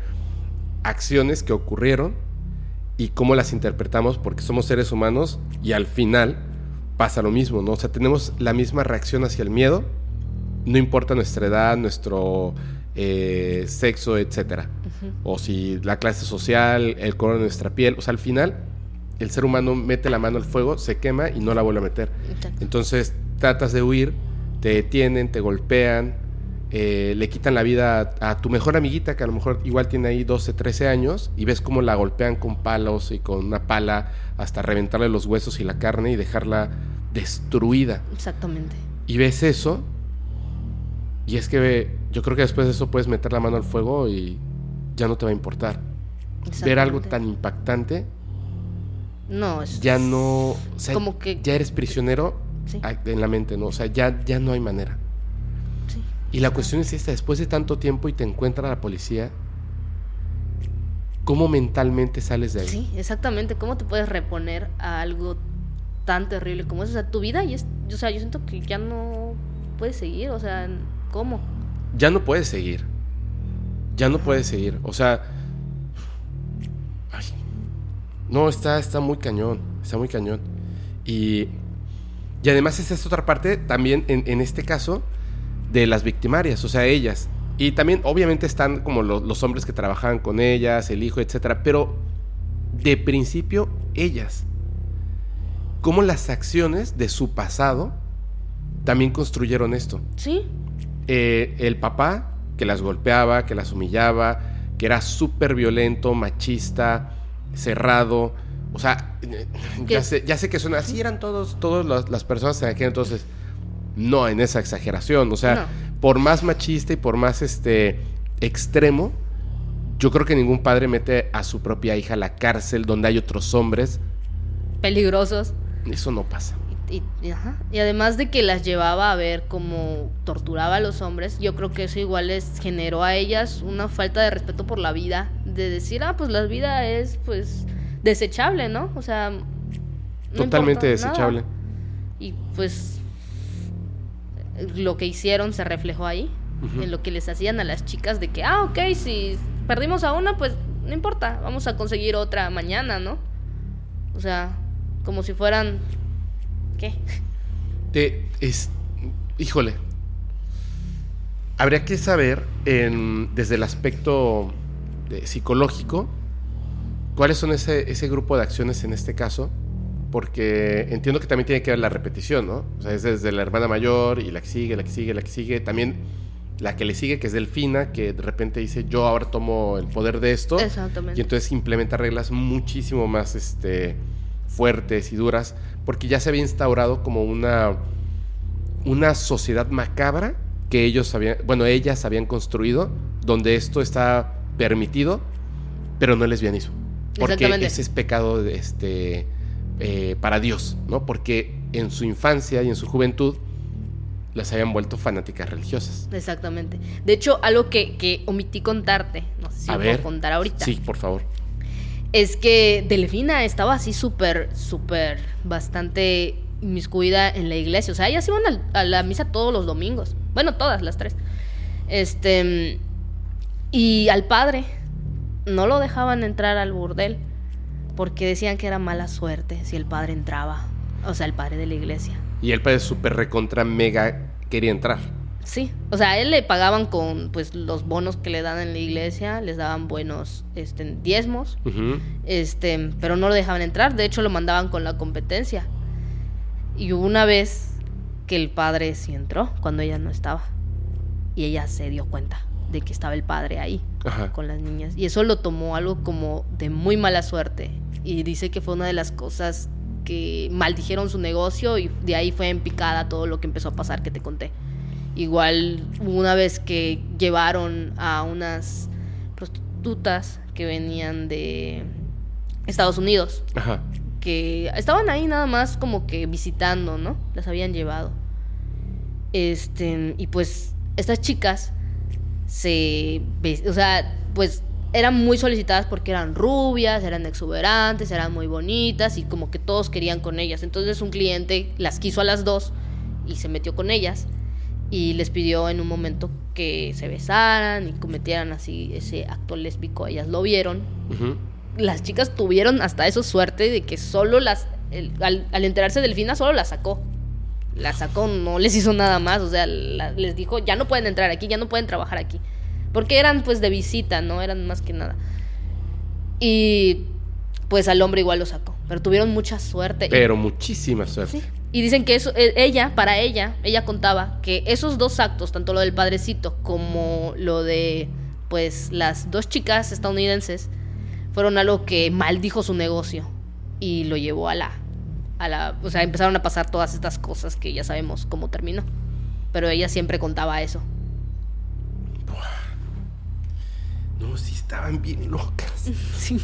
acciones que ocurrieron y cómo las interpretamos porque somos seres humanos y al final pasa lo mismo, ¿no? O sea, tenemos la misma reacción hacia el miedo, no importa nuestra edad, nuestro eh, sexo, etcétera. O si la clase social, el color de nuestra piel, o sea, al final el ser humano mete la mano al fuego, se quema y no la vuelve a meter. Entonces tratas de huir, te detienen, te golpean, eh, le quitan la vida a, tu mejor amiguita, que a lo mejor igual tiene ahí 12, 13 años, y ves cómo la golpean con palos y con una pala hasta reventarle los huesos y la carne y dejarla destruida. Exactamente. Y ves eso, y es que yo creo que después de eso puedes meter la mano al fuego y ya no te va a importar. Ver algo tan impactante no, es. Ya no. como que. Ya eres prisionero en la mente, ¿no? O sea, ya, ya no hay manera. Y la cuestión es esta: después de tanto tiempo y te encuentra la policía, ¿cómo mentalmente sales de ahí? Sí, exactamente. ¿Cómo te puedes reponer a algo tan terrible como eso? O sea, tu vida, y es, o sea, yo siento que ya no puedes seguir. O sea, ¿cómo? Ya no puedes seguir. Ya no puedes seguir. O sea no, está, está muy cañón, está muy cañón. Y, y además es esta otra parte también en, este caso de las victimarias, o sea, ellas. Y también obviamente están como los hombres que trabajaban con ellas, el hijo, etcétera, pero de principio ellas. Cómo las acciones de su pasado también construyeron esto. Sí. Eh, el papá que las golpeaba, que las humillaba, que era súper violento, machista, cerrado. O sea, ya sé, ya sé, que son así eran todos, todas las personas en aquel entonces. No en esa exageración. O sea, por más machista y por más este extremo, yo creo que ningún padre mete a su propia hija a la cárcel donde hay otros hombres. Peligrosos. Eso no pasa. Y, y, además de que las llevaba a ver cómo torturaba a los hombres, yo creo que eso igual les generó a ellas una falta de respeto por la vida, de decir, ah, pues la vida es pues desechable, ¿no? O sea... Totalmente desechable. Y pues lo que hicieron se reflejó ahí, en lo que les hacían a las chicas de que, ah, ok, si perdimos a una, pues no importa, vamos a conseguir otra mañana, ¿no? O sea, como si fueran ¿Qué? es, híjole. Habría que saber, desde el aspecto psicológico, cuáles son ese, ese grupo de acciones en este caso, porque entiendo que también tiene que ver la repetición, ¿no? O sea, es desde la hermana mayor y la que sigue, la que sigue, la que sigue, también la que le sigue, que es Delfina, que de repente dice, yo ahora tomo el poder de esto. Exactamente. Y entonces implementa reglas muchísimo más este, fuertes y duras porque ya se había instaurado como una, una sociedad macabra que ellos habían, bueno, ellas habían construido, donde esto está permitido, pero no el lesbianismo. Porque ese es pecado este, eh, para Dios, ¿no? Porque en su infancia y en su juventud las habían vuelto fanáticas religiosas. Exactamente. De hecho, algo que, omití contarte, no sé si lo puedo contar ahorita. Sí, por favor es que Delfina estaba así súper, súper, bastante inmiscuida en la iglesia. O sea, ellas iban a, la misa todos los domingos. Bueno, todas las tres. Este. Y al padre no lo dejaban entrar al burdel porque decían que era mala suerte si el padre entraba. O sea, el padre de la iglesia. Y el padre súper recontra mega quería entrar. Sí, o sea, a él le pagaban con pues los bonos que le dan en la iglesia, les daban buenos este, diezmos, este, pero no lo dejaban entrar, de hecho lo mandaban con la competencia. Y hubo una vez que el padre sí entró cuando ella no estaba. Y ella se dio cuenta de que estaba el padre ahí con las niñas. Y eso lo tomó algo como de muy mala suerte. Y dice que fue una de las cosas que maldijeron su negocio y de ahí fue en picada todo lo que empezó a pasar que te conté. Igual una vez que llevaron a unas prostitutas que venían de Estados Unidos. Ajá. Que estaban ahí nada más como que visitando, ¿no? Las habían llevado. Este, y pues estas chicas se, o sea, pues eran muy solicitadas porque eran rubias, eran exuberantes, eran muy bonitas y como que todos querían con ellas. Entonces un cliente las quiso a las dos y se metió con ellas y les pidió en un momento que se besaran y cometieran así ese acto lésbico. Ellas lo vieron. Las chicas tuvieron hasta eso suerte de que solo las, al, enterarse del final, solo la sacó. La sacó, no les hizo nada más, o sea, les dijo, ya no pueden entrar aquí, ya no pueden trabajar aquí. Porque eran pues de visita, ¿no? Eran más que nada. Y pues al hombre igual lo sacó. Pero tuvieron mucha suerte. Pero muchísima suerte. Y dicen que eso, e, ella, para ella, ella contaba que esos dos actos, tanto lo del padrecito como lo de pues las dos chicas estadounidenses, fueron algo que maldijo su negocio y lo llevó a la, a la, o sea, empezaron a pasar todas estas cosas que ya sabemos cómo terminó. Pero ella siempre contaba eso. No, sí estaban bien locas. Sí.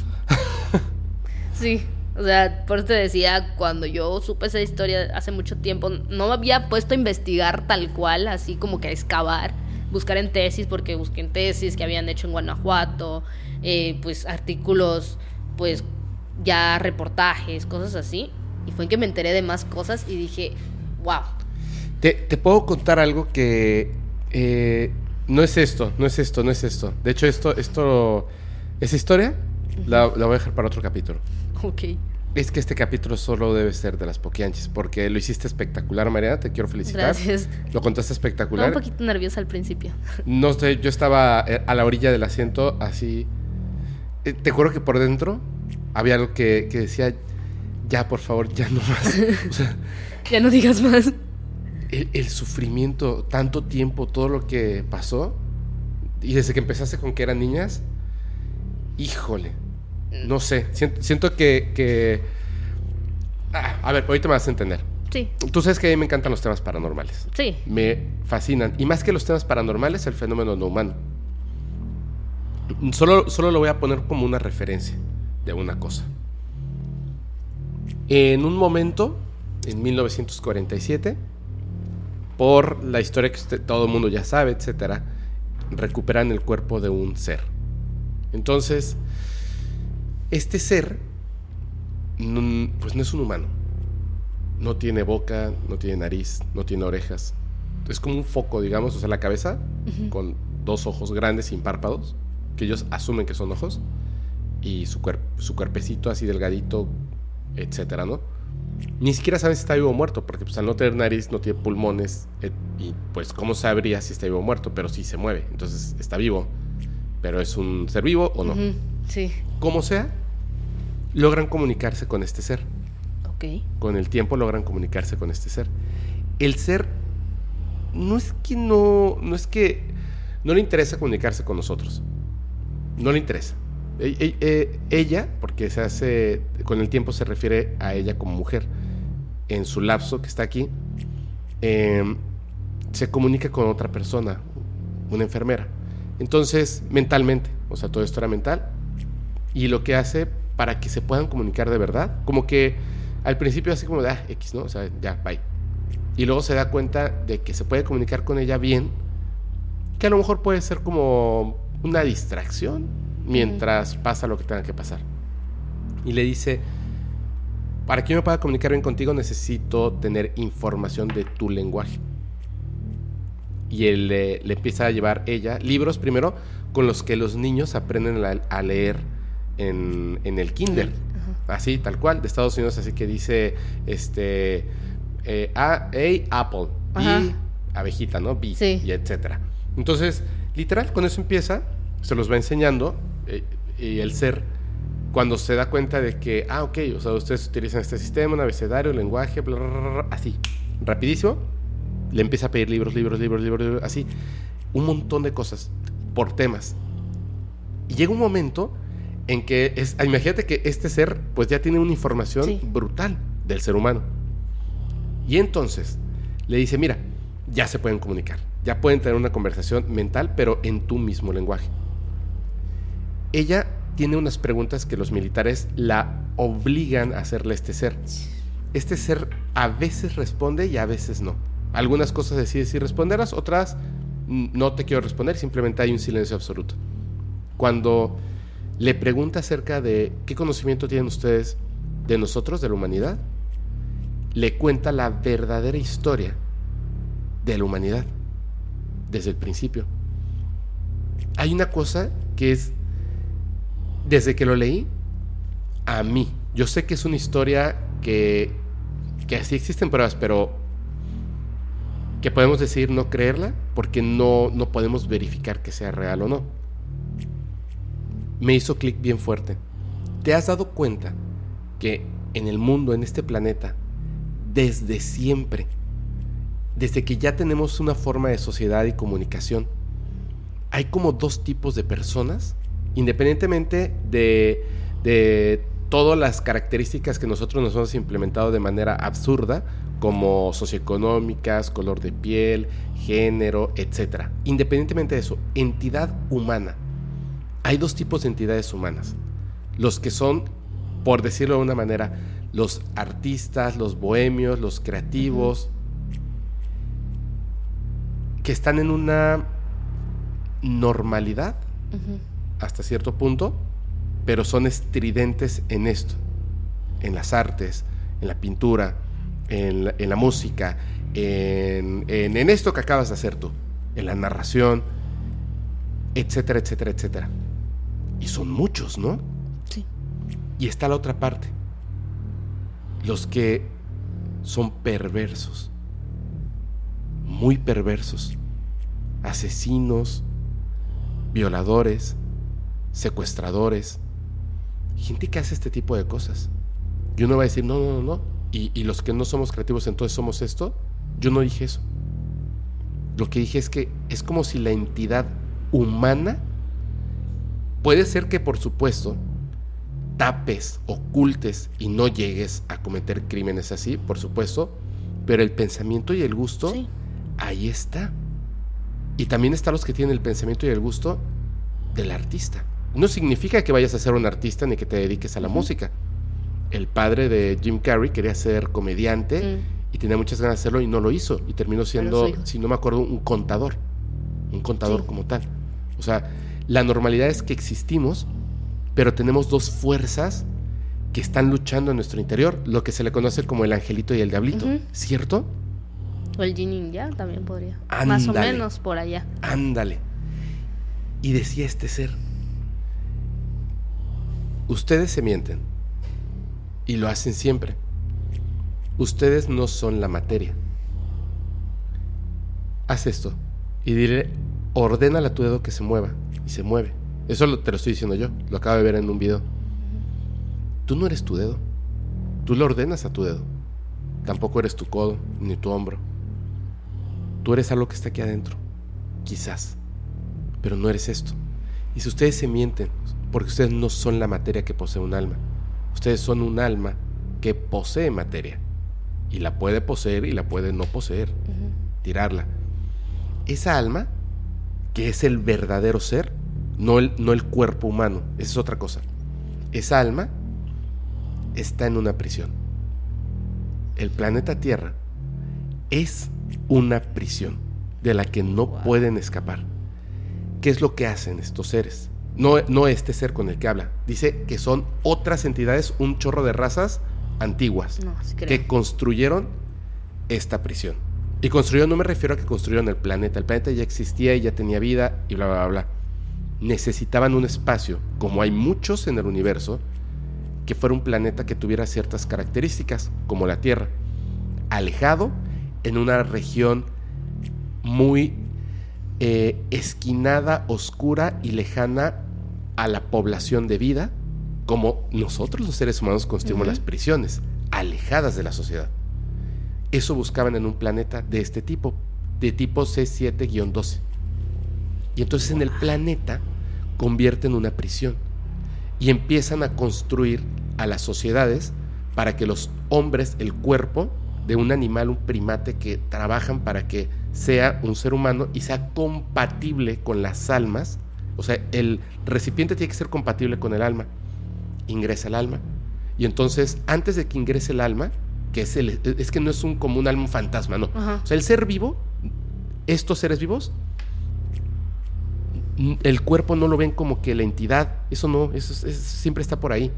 sí. O sea, por eso te decía, cuando yo supe esa historia hace mucho tiempo, no me había puesto a investigar tal cual, así como que a excavar, buscar en tesis, porque busqué en tesis que habían hecho en Guanajuato, eh, pues artículos, pues ya reportajes, cosas así. Y fue en que me enteré de más cosas y dije, wow. Te, puedo contar algo que eh, no es esto, no es esto, no es esto. De hecho, esto, esto, esa historia la, la voy a dejar para otro capítulo. Ok. Es que este capítulo solo debe ser de las poquianches, porque lo hiciste espectacular, Mariana, te quiero felicitar. Gracias. Lo contaste espectacular. un poquito nerviosa al principio. No sé, yo estaba eh, a la orilla del asiento así. Eh, te juro que por dentro había algo que, decía, ya, por favor, ya no más. ya no digas más. El, el, sufrimiento, tanto tiempo, todo lo que pasó, y desde que empezaste con que eran niñas, híjole no sé, siento, que... Ah, a ver, ahorita me vas a entender. Sí. Tú sabes que a mí me encantan los temas paranormales. Sí. Me fascinan. Y más que los temas paranormales, el fenómeno no humano. Solo, solo lo voy a poner como una referencia de una cosa. En un momento, en 1947, por la historia que todo el mundo ya sabe, etcétera, recuperan el cuerpo de un ser. Entonces, este ser, pues no es un humano. No tiene boca, no tiene nariz, no tiene orejas. Es como un foco, digamos, o sea, la cabeza con dos ojos grandes sin párpados, que ellos asumen que son ojos, y su, su cuerpecito así delgadito, etcétera, ¿no? Ni siquiera saben si está vivo o muerto, porque pues, al no tener nariz, no tiene pulmones, y pues cómo sabría si está vivo o muerto, pero sí se mueve, entonces está vivo, pero es un ser vivo o no. Sí. Como sea, logran comunicarse con este ser. Ok. Con el tiempo logran comunicarse con este ser. El ser no es que no, no es que no le interesa comunicarse con nosotros. No le interesa. E, e, e, ella, porque se hace, con el tiempo se refiere a ella como mujer, en su lapso que está aquí, em, se comunica con otra persona, una enfermera. Entonces, mentalmente, o sea, todo esto era mental, y lo que hace para que se puedan comunicar de verdad, como que al principio así como de, ah, X, ¿no? O sea, ya, bye. Y luego se da cuenta de que se puede comunicar con ella bien, que a lo mejor puede ser como una distracción mientras pasa lo que tenga que pasar. Y le dice, para que yo me pueda comunicar bien contigo necesito tener información de tu lenguaje. Y él le, empieza a llevar ella libros primero con los que los niños aprenden a leer en, el kinder. Así, tal cual, de Estados Unidos, así que dice, este, eh, A, Apple, B, abejita, ¿no? B, y etcétera. Entonces, literal, con eso empieza, se los va enseñando, eh, y el ser, cuando se da cuenta de que, ah, ok, o sea, ustedes utilizan este sistema, un abecedario, lenguaje, así, rapidísimo, le empieza a pedir libros, libros, libros, libros, así, un montón de cosas, por temas. Y llega un momento en que es, imagínate que este ser pues ya tiene una información brutal del ser humano. Y entonces le dice, mira, ya se pueden comunicar, Ya pueden tener una conversación mental, pero en tu mismo lenguaje. Ella tiene unas preguntas que los militares la obligan a hacerle este ser. Este ser a veces responde y a veces no. Algunas cosas decide si responderlas, otras no te quiero responder, simplemente hay un silencio absoluto. Cuando le pregunta acerca de qué conocimiento tienen ustedes de nosotros, de la humanidad, le cuenta la verdadera historia de la humanidad desde el principio. Hay una cosa que es, desde que lo leí, a mí, yo sé que es una historia que, que así existen pruebas, pero que podemos decir no creerla porque no, no podemos verificar que sea real o no. Me hizo clic bien fuerte. ¿Te has dado cuenta que en el mundo, en este planeta, desde siempre, desde que ya tenemos una forma de sociedad y comunicación, hay como dos tipos de personas, independientemente de, de todas las características que nosotros nos hemos implementado de manera absurda, como socioeconómicas, color de piel, género, etc. Independientemente de eso, entidad humana. Hay dos tipos de entidades humanas. Los que son, por decirlo de una manera, los artistas, los bohemios, los creativos, que están en una normalidad hasta cierto punto, pero son estridentes en esto, en las artes, en la pintura, en la, música, en, en, esto que acabas de hacer tú, en la narración, etcétera, etcétera, etcétera. Y son muchos, ¿no? Sí. Y está la otra parte, los que son perversos, muy perversos, asesinos, violadores, secuestradores, gente que hace este tipo de cosas. Y uno va a decir, no, no, no, no. Y, y, los que no somos creativos entonces somos esto. Yo no dije eso. Lo que dije es que es como si la entidad humana, puede ser que por supuesto tapes, ocultes y no llegues a cometer crímenes así, por supuesto, pero el pensamiento y el gusto, ahí está. Y también están los que tienen el pensamiento y el gusto del artista. No significa que vayas a ser un artista ni que te dediques a la música. El padre de Jim Carrey quería ser comediante mm. y tenía muchas ganas de hacerlo y no lo hizo. Y terminó siendo, si no me acuerdo, un contador. Un contador como tal. O sea, la normalidad es que existimos, pero tenemos dos fuerzas que están luchando en nuestro interior, lo que se le conoce como el angelito y el diablito, ¿cierto? O el yin ya también podría. Más o menos por allá. Ándale. Y decía este ser, ustedes se mienten y lo hacen siempre. Ustedes no son la materia. Haz esto y dile, ordena a tu dedo que se mueva y se mueve. Eso te lo estoy diciendo yo, lo acabo de ver en un video. Tú no eres tu dedo, tú lo ordenas a tu dedo. Tampoco eres tu codo ni tu hombro. Tú eres algo que está aquí adentro, quizás, pero no eres esto. Y si ustedes se mienten, porque ustedes no son la materia que posee un alma, ustedes son un alma que posee materia y la puede poseer y la puede no poseer, tirarla. Esa alma, que es el verdadero ser, no el, no el cuerpo humano, esa es otra cosa. Esa alma está en una prisión. El planeta Tierra es una prisión de la que no pueden escapar. ¿Qué es lo que hacen estos seres? No, no este ser con el que habla. Dice que son otras entidades, un chorro de razas antiguas que construyeron esta prisión. Y construyeron, no me refiero a que construyeron el planeta. El planeta ya existía y ya tenía vida y bla, bla, bla necesitaban un espacio, como hay muchos en el universo, que fuera un planeta que tuviera ciertas características, como la Tierra, alejado en una región muy eh, esquinada, oscura y lejana a la población de vida, como nosotros los seres humanos construimos las prisiones, alejadas de la sociedad. Eso buscaban en un planeta de este tipo, de tipo C7-12. Y entonces en el planeta convierten una prisión y empiezan a construir a las sociedades para que los hombres, el cuerpo de un animal, un primate que trabajan para que sea un ser humano y sea compatible con las almas. O sea, el recipiente tiene que ser compatible con el alma. Ingresa el alma. Y entonces, antes de que ingrese el alma, que es, el, es que no es un, como un alma fantasma, no. O sea, el ser vivo, estos seres vivos, el cuerpo no lo ven como que la entidad, eso no, eso, siempre está por ahí.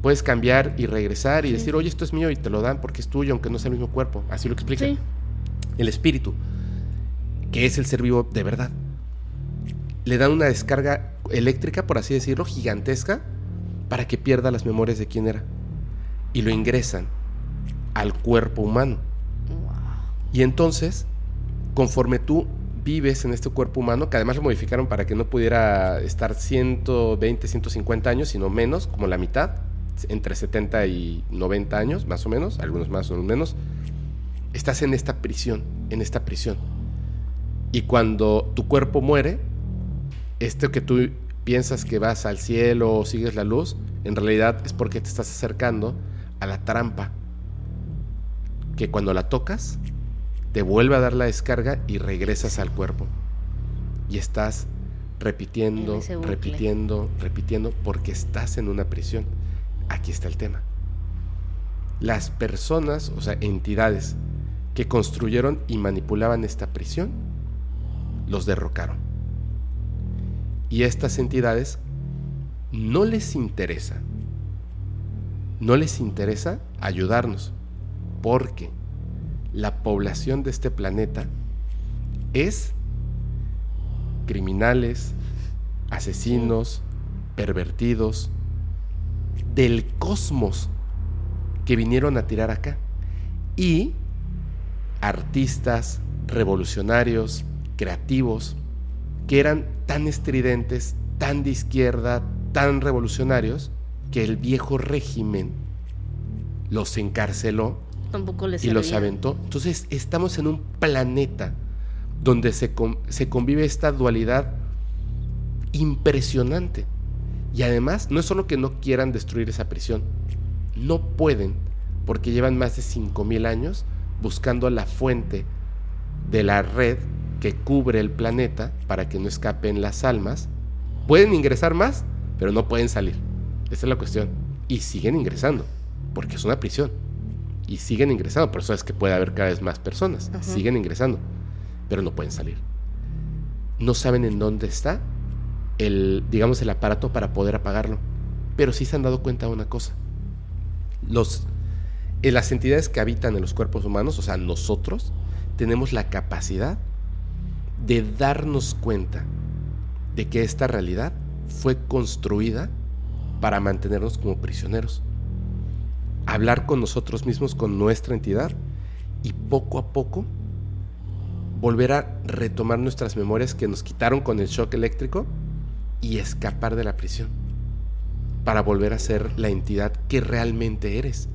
Puedes cambiar y regresar y decir, oye, esto es mío y te lo dan porque es tuyo, aunque no sea el mismo cuerpo. Así lo explica. El espíritu, que es el ser vivo de verdad, le dan una descarga eléctrica, por así decirlo, gigantesca, para que pierda las memorias de quién era. Y lo ingresan al cuerpo humano. Y entonces, conforme tú vives en este cuerpo humano, que además lo modificaron para que no pudiera estar 120, 150 años, sino menos, como la mitad, entre 70 y 90 años, más o menos, algunos más, o menos, estás en esta prisión, en esta prisión. Y cuando tu cuerpo muere, esto que tú piensas que vas al cielo o sigues la luz, en realidad es porque te estás acercando a la trampa, que cuando la tocas, te vuelve a dar la descarga y regresas al cuerpo. Y estás repitiendo, repitiendo, repitiendo, porque estás en una prisión. Aquí está el tema. Las personas, o sea, entidades que construyeron y manipulaban esta prisión, los derrocaron. Y estas entidades no les interesa, no les interesa ayudarnos, porque la población de este planeta es criminales, asesinos, pervertidos, del cosmos que vinieron a tirar acá. Y artistas, revolucionarios, creativos, que eran tan estridentes, tan de izquierda, tan revolucionarios, que el viejo régimen los encarceló y los aventó. Entonces estamos en un planeta donde se, se convive esta dualidad impresionante. Y además, no es solo que no quieran destruir esa prisión, no pueden, porque llevan más de 5.000 años buscando la fuente de la red que cubre el planeta para que no escapen las almas. Pueden ingresar más, pero no pueden salir. Esa es la cuestión. Y siguen ingresando, porque es una prisión y siguen ingresando. Por eso es que puede haber cada vez más personas. Siguen ingresando, pero no pueden salir. No saben en dónde está el, digamos, el aparato para poder apagarlo. Pero sí se han dado cuenta de una cosa. Los, en las entidades que habitan en los cuerpos humanos, o sea, nosotros, tenemos la capacidad de darnos cuenta de que esta realidad fue construida para mantenernos como prisioneros hablar con nosotros mismos, con nuestra entidad, y poco a poco volver a retomar nuestras memorias que nos quitaron con el shock eléctrico y escapar de la prisión para volver a ser la entidad que realmente eres.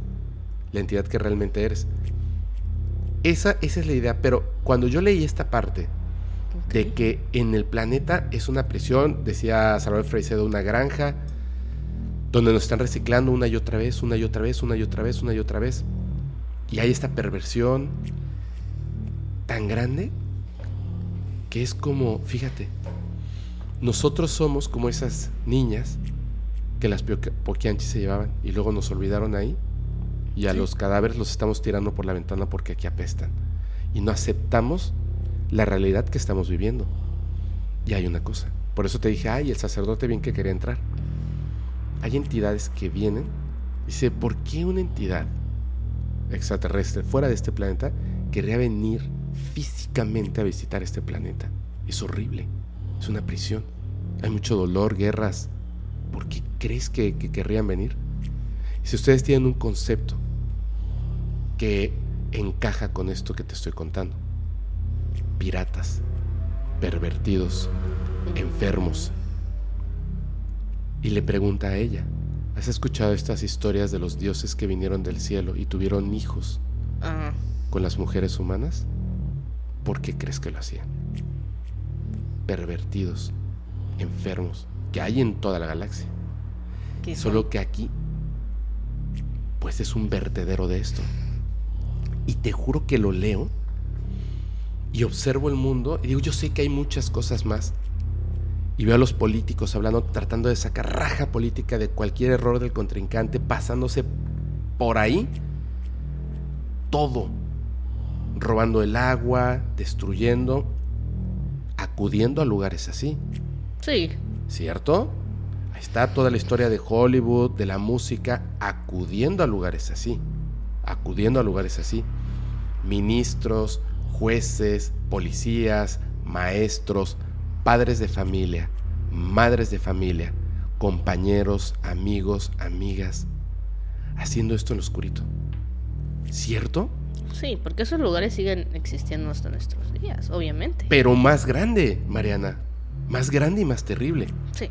La entidad que realmente eres. Esa, esa es la idea, pero cuando yo leí esta parte de que en el planeta es una prisión, decía Salvador Freixedo, una granja, donde nos están reciclando una y otra vez, una y otra vez, una y otra vez, una y otra vez. Y hay esta perversión tan grande que es como, fíjate, nosotros somos como esas niñas que las poquianchis se llevaban y luego nos olvidaron ahí y a los cadáveres los estamos tirando por la ventana porque aquí apestan. Y no aceptamos la realidad que estamos viviendo. Y hay una cosa, por eso te dije, ay, el sacerdote bien que quería entrar hay entidades que vienen. Dice, ¿por qué una entidad extraterrestre fuera de este planeta querría venir físicamente a visitar este planeta? Es horrible, es una prisión. Hay mucho dolor, guerras. ¿Por qué crees que, querrían venir? Si ustedes tienen un concepto que encaja con esto que te estoy contando, piratas, pervertidos, enfermos, y le pregunta a ella, ¿has escuchado estas historias de los dioses que vinieron del cielo y tuvieron hijos con las mujeres humanas? ¿Por qué crees que lo hacían? Pervertidos, enfermos, que hay en toda la galaxia. Solo que aquí, pues es un vertedero de esto. Y te juro que lo leo y observo el mundo y digo, yo sé que hay muchas cosas más. Y veo a los políticos hablando, tratando de sacar raja política de cualquier error del contrincante, pasándose por ahí todo, robando el agua, destruyendo, acudiendo a lugares así. Sí. ¿Cierto? Ahí está toda la historia de Hollywood, de la música, acudiendo a lugares así. Acudiendo a lugares así. Ministros, jueces, policías, maestros, padres de familia, madres de familia, compañeros, amigos, amigas, haciendo esto en lo oscurito. ¿Cierto? Sí, porque esos lugares siguen existiendo hasta nuestros días, obviamente. Pero más grande, Mariana. Más grande y más terrible. Sí.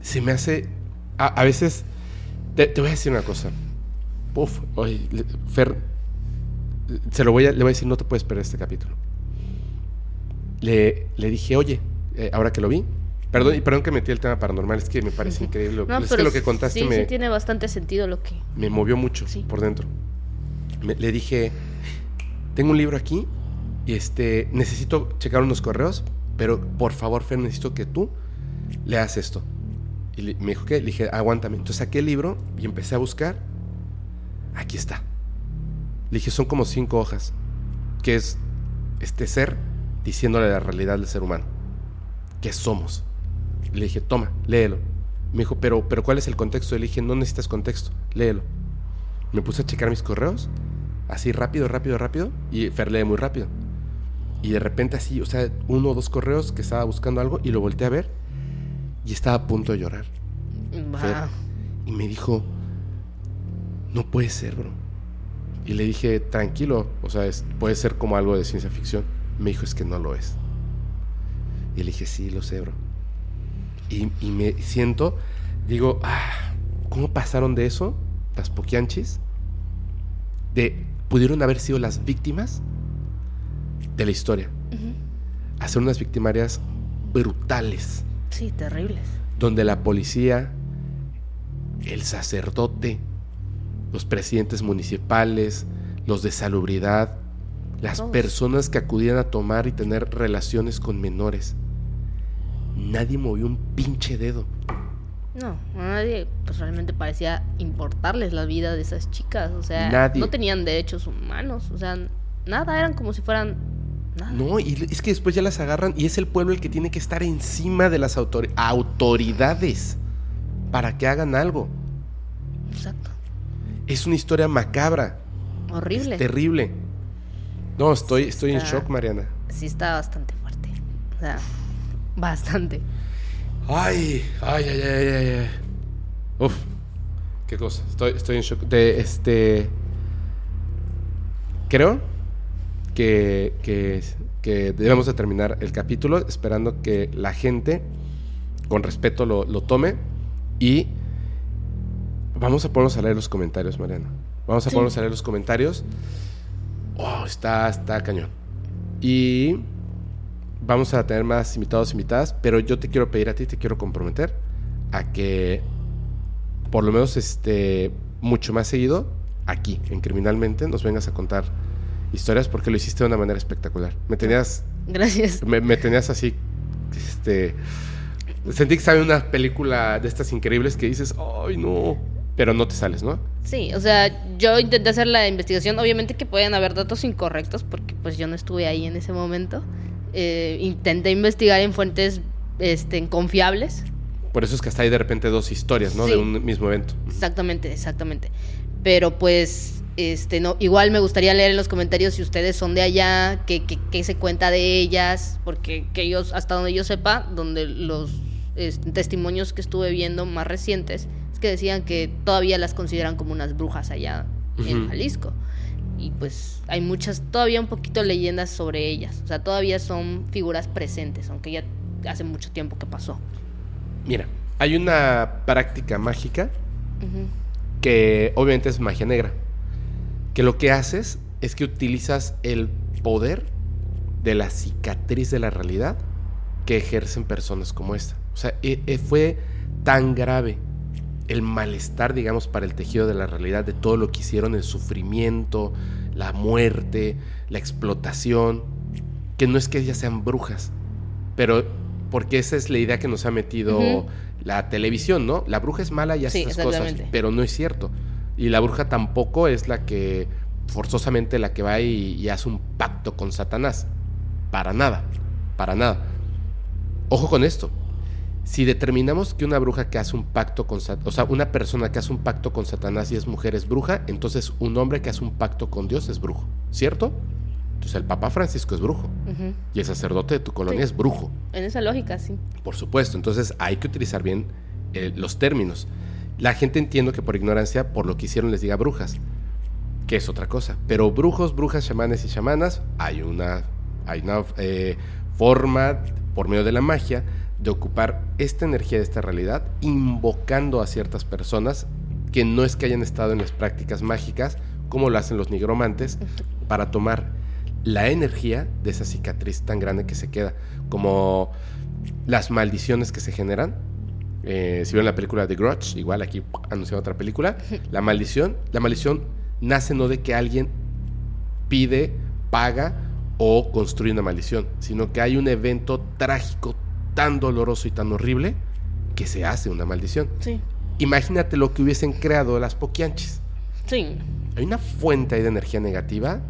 Se me hace. A, veces. Te, voy a decir una cosa. Uf, oye, Fer. Se lo voy a, le voy a decir, no te puedes perder este capítulo. Le, le dije, oye, eh, ahora que lo vi, Perdón, y perdón que metí el tema paranormal, es que me parece increíble. es que lo que contaste sí, me. Sí, tiene bastante sentido lo que. Me movió mucho por dentro. le dije, tengo un libro aquí y este, necesito checar unos correos, pero por favor, Fer, necesito que tú leas esto. Y me dijo, ¿qué? Le dije, aguántame. Entonces saqué el libro y empecé a buscar. Aquí está. Le dije, son como cinco hojas, que es este ser diciéndole la realidad del ser humano, que somos. Le dije, toma, léelo. Me dijo, pero, pero ¿cuál es el contexto? Le dije, no necesitas contexto, léelo. Me puse a checar mis correos, así rápido, rápido, rápido, y Fer lee muy rápido. Y de repente así, o sea, uno o dos correos que estaba buscando algo y lo volteé a ver y estaba a punto de llorar. y me dijo, no puede ser, bro. Y le dije, tranquilo, o sea, puede ser como algo de ciencia ficción. Me dijo, es que no lo es. Y le dije, sí, lo sé, bro y, me siento, digo, ah, ¿cómo pasaron de eso las poquianchis? De, pudieron haber sido las víctimas de la historia. A ser unas victimarias brutales. Sí, terribles. Donde la policía, el sacerdote, los presidentes municipales, los de salubridad, las personas que acudían a tomar y tener relaciones con menores, nadie movió un pinche dedo. No, nadie pues realmente parecía importarles la vida de esas chicas, o sea, no tenían derechos humanos, o sea, nada, eran como si fueran nada. No, y es que después ya las agarran y es el pueblo el que tiene que estar encima de las autoridades para que hagan algo. Exacto. Es una historia macabra. Horrible. terrible. No, estoy, estoy en shock, Mariana. Sí, está bastante fuerte. O sea, Bastante. Ay, ay, ay, ay, ay. Uf, qué cosa. Estoy, estoy en shock. De este. Creo que, que, que, debemos de terminar el capítulo esperando que la gente con respeto lo, lo tome y vamos a ponernos a leer los comentarios, Mariana. Vamos a ponernos a leer los comentarios. Oh, está, está cañón. Y vamos a tener más invitados, invitadas, pero yo te quiero pedir a ti, te quiero comprometer a que por lo menos este mucho más seguido aquí en Criminalmente nos vengas a contar historias porque lo hiciste de una manera espectacular. Me tenías Gracias. Me, tenías así este sentí que sabe una película de estas increíbles que dices, "Ay, no." Pero no te sales, ¿no? Sí, o sea, yo intenté hacer la investigación, obviamente que pueden haber datos incorrectos porque pues yo no estuve ahí en ese momento eh, intenté investigar en fuentes este, confiables. Por eso es que hasta hay de repente dos historias, ¿no? De un mismo evento. Exactamente, exactamente. Pero pues, este, no, igual me gustaría leer en los comentarios si ustedes son de allá, qué, se cuenta de ellas, porque que ellos, hasta donde yo sepa, donde los testimonios que estuve viendo más recientes, es que decían que todavía las consideran como unas brujas allá en Jalisco y pues hay muchas, todavía un poquito leyendas sobre ellas. O sea, todavía son figuras presentes, aunque ya hace mucho tiempo que pasó. Mira, hay una práctica mágica que obviamente es magia negra. Que lo que haces es que utilizas el poder de la cicatriz de la realidad que ejercen personas como esta. O sea, e, e, fue tan grave el malestar, digamos, para el tejido de la realidad, de todo lo que hicieron, el sufrimiento, la muerte, la explotación, que no es que ellas sean brujas, pero porque esa es la idea que nos ha metido la televisión, ¿no? La bruja es mala y hace esas cosas, pero no es cierto. Y la bruja tampoco es la que forzosamente la que va y, hace un pacto con Satanás. Para nada, para nada. Ojo con esto. Si determinamos que una bruja que hace un pacto con Satanás, o sea, una persona que hace un pacto con Satanás y es mujer es bruja, entonces un hombre que hace un pacto con Dios es brujo, ¿cierto? Entonces el Papa Francisco es brujo y el sacerdote de tu colonia es brujo. En esa lógica, sí. Por supuesto, entonces hay que utilizar bien eh, los términos. La gente entiendo que por ignorancia, por lo que hicieron, les diga brujas, que es otra cosa. Pero brujos, brujas, chamanes y chamanas, hay una, hay una eh, forma, por medio de la magia, de ocupar esta energía de esta realidad, invocando a ciertas personas que no es que hayan estado en las prácticas mágicas, como lo hacen los nigromantes, para tomar la energía de esa cicatriz tan grande que se queda, como las maldiciones que se generan. Eh, si vieron la película The Grudge, igual aquí anunciando otra película, la maldición, la maldición nace no de que alguien pide, paga o construye una maldición, sino que hay un evento trágico tan doloroso y tan horrible que se hace una maldición. Sí. Imagínate lo que hubiesen creado las poquianches. Sí. Hay una fuente ahí de energía negativa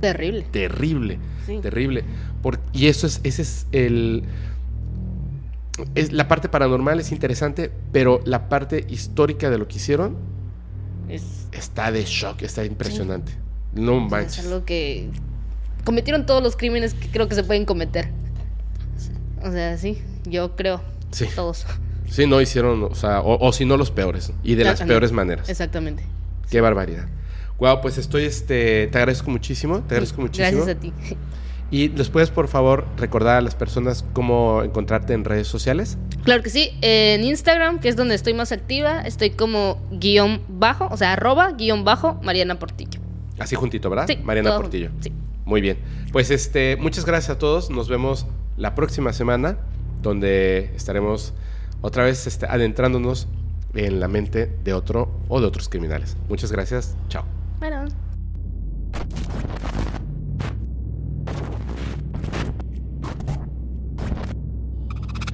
Terrible. Terrible. Terrible. y eso es, ese es el. Es, la parte paranormal es interesante, pero la parte histórica de lo que hicieron está de shock, está impresionante. No manches. Es algo que cometieron todos los crímenes que creo que se pueden cometer. O sea, sí, yo creo. Sí. Todos. Sí, no hicieron, o sea, o, si no los peores, y de las peores maneras. Exactamente. Qué barbaridad. Wow, pues estoy, este, te agradezco muchísimo, te agradezco muchísimo. Gracias a ti. ¿Y les puedes, por favor, recordar a las personas cómo encontrarte en redes sociales? Claro que sí. En Instagram, que es donde estoy más activa, estoy como guion bajo, o sea, arroba guion bajo Mariana Portillo. Así juntito, ¿verdad? Sí. Mariana Portillo. Sí. Muy bien. Pues este, muchas gracias a todos. Nos vemos la próxima semana, donde estaremos otra vez este, adentrándonos en la mente de otro o de otros criminales. Muchas gracias. Chao. Bueno.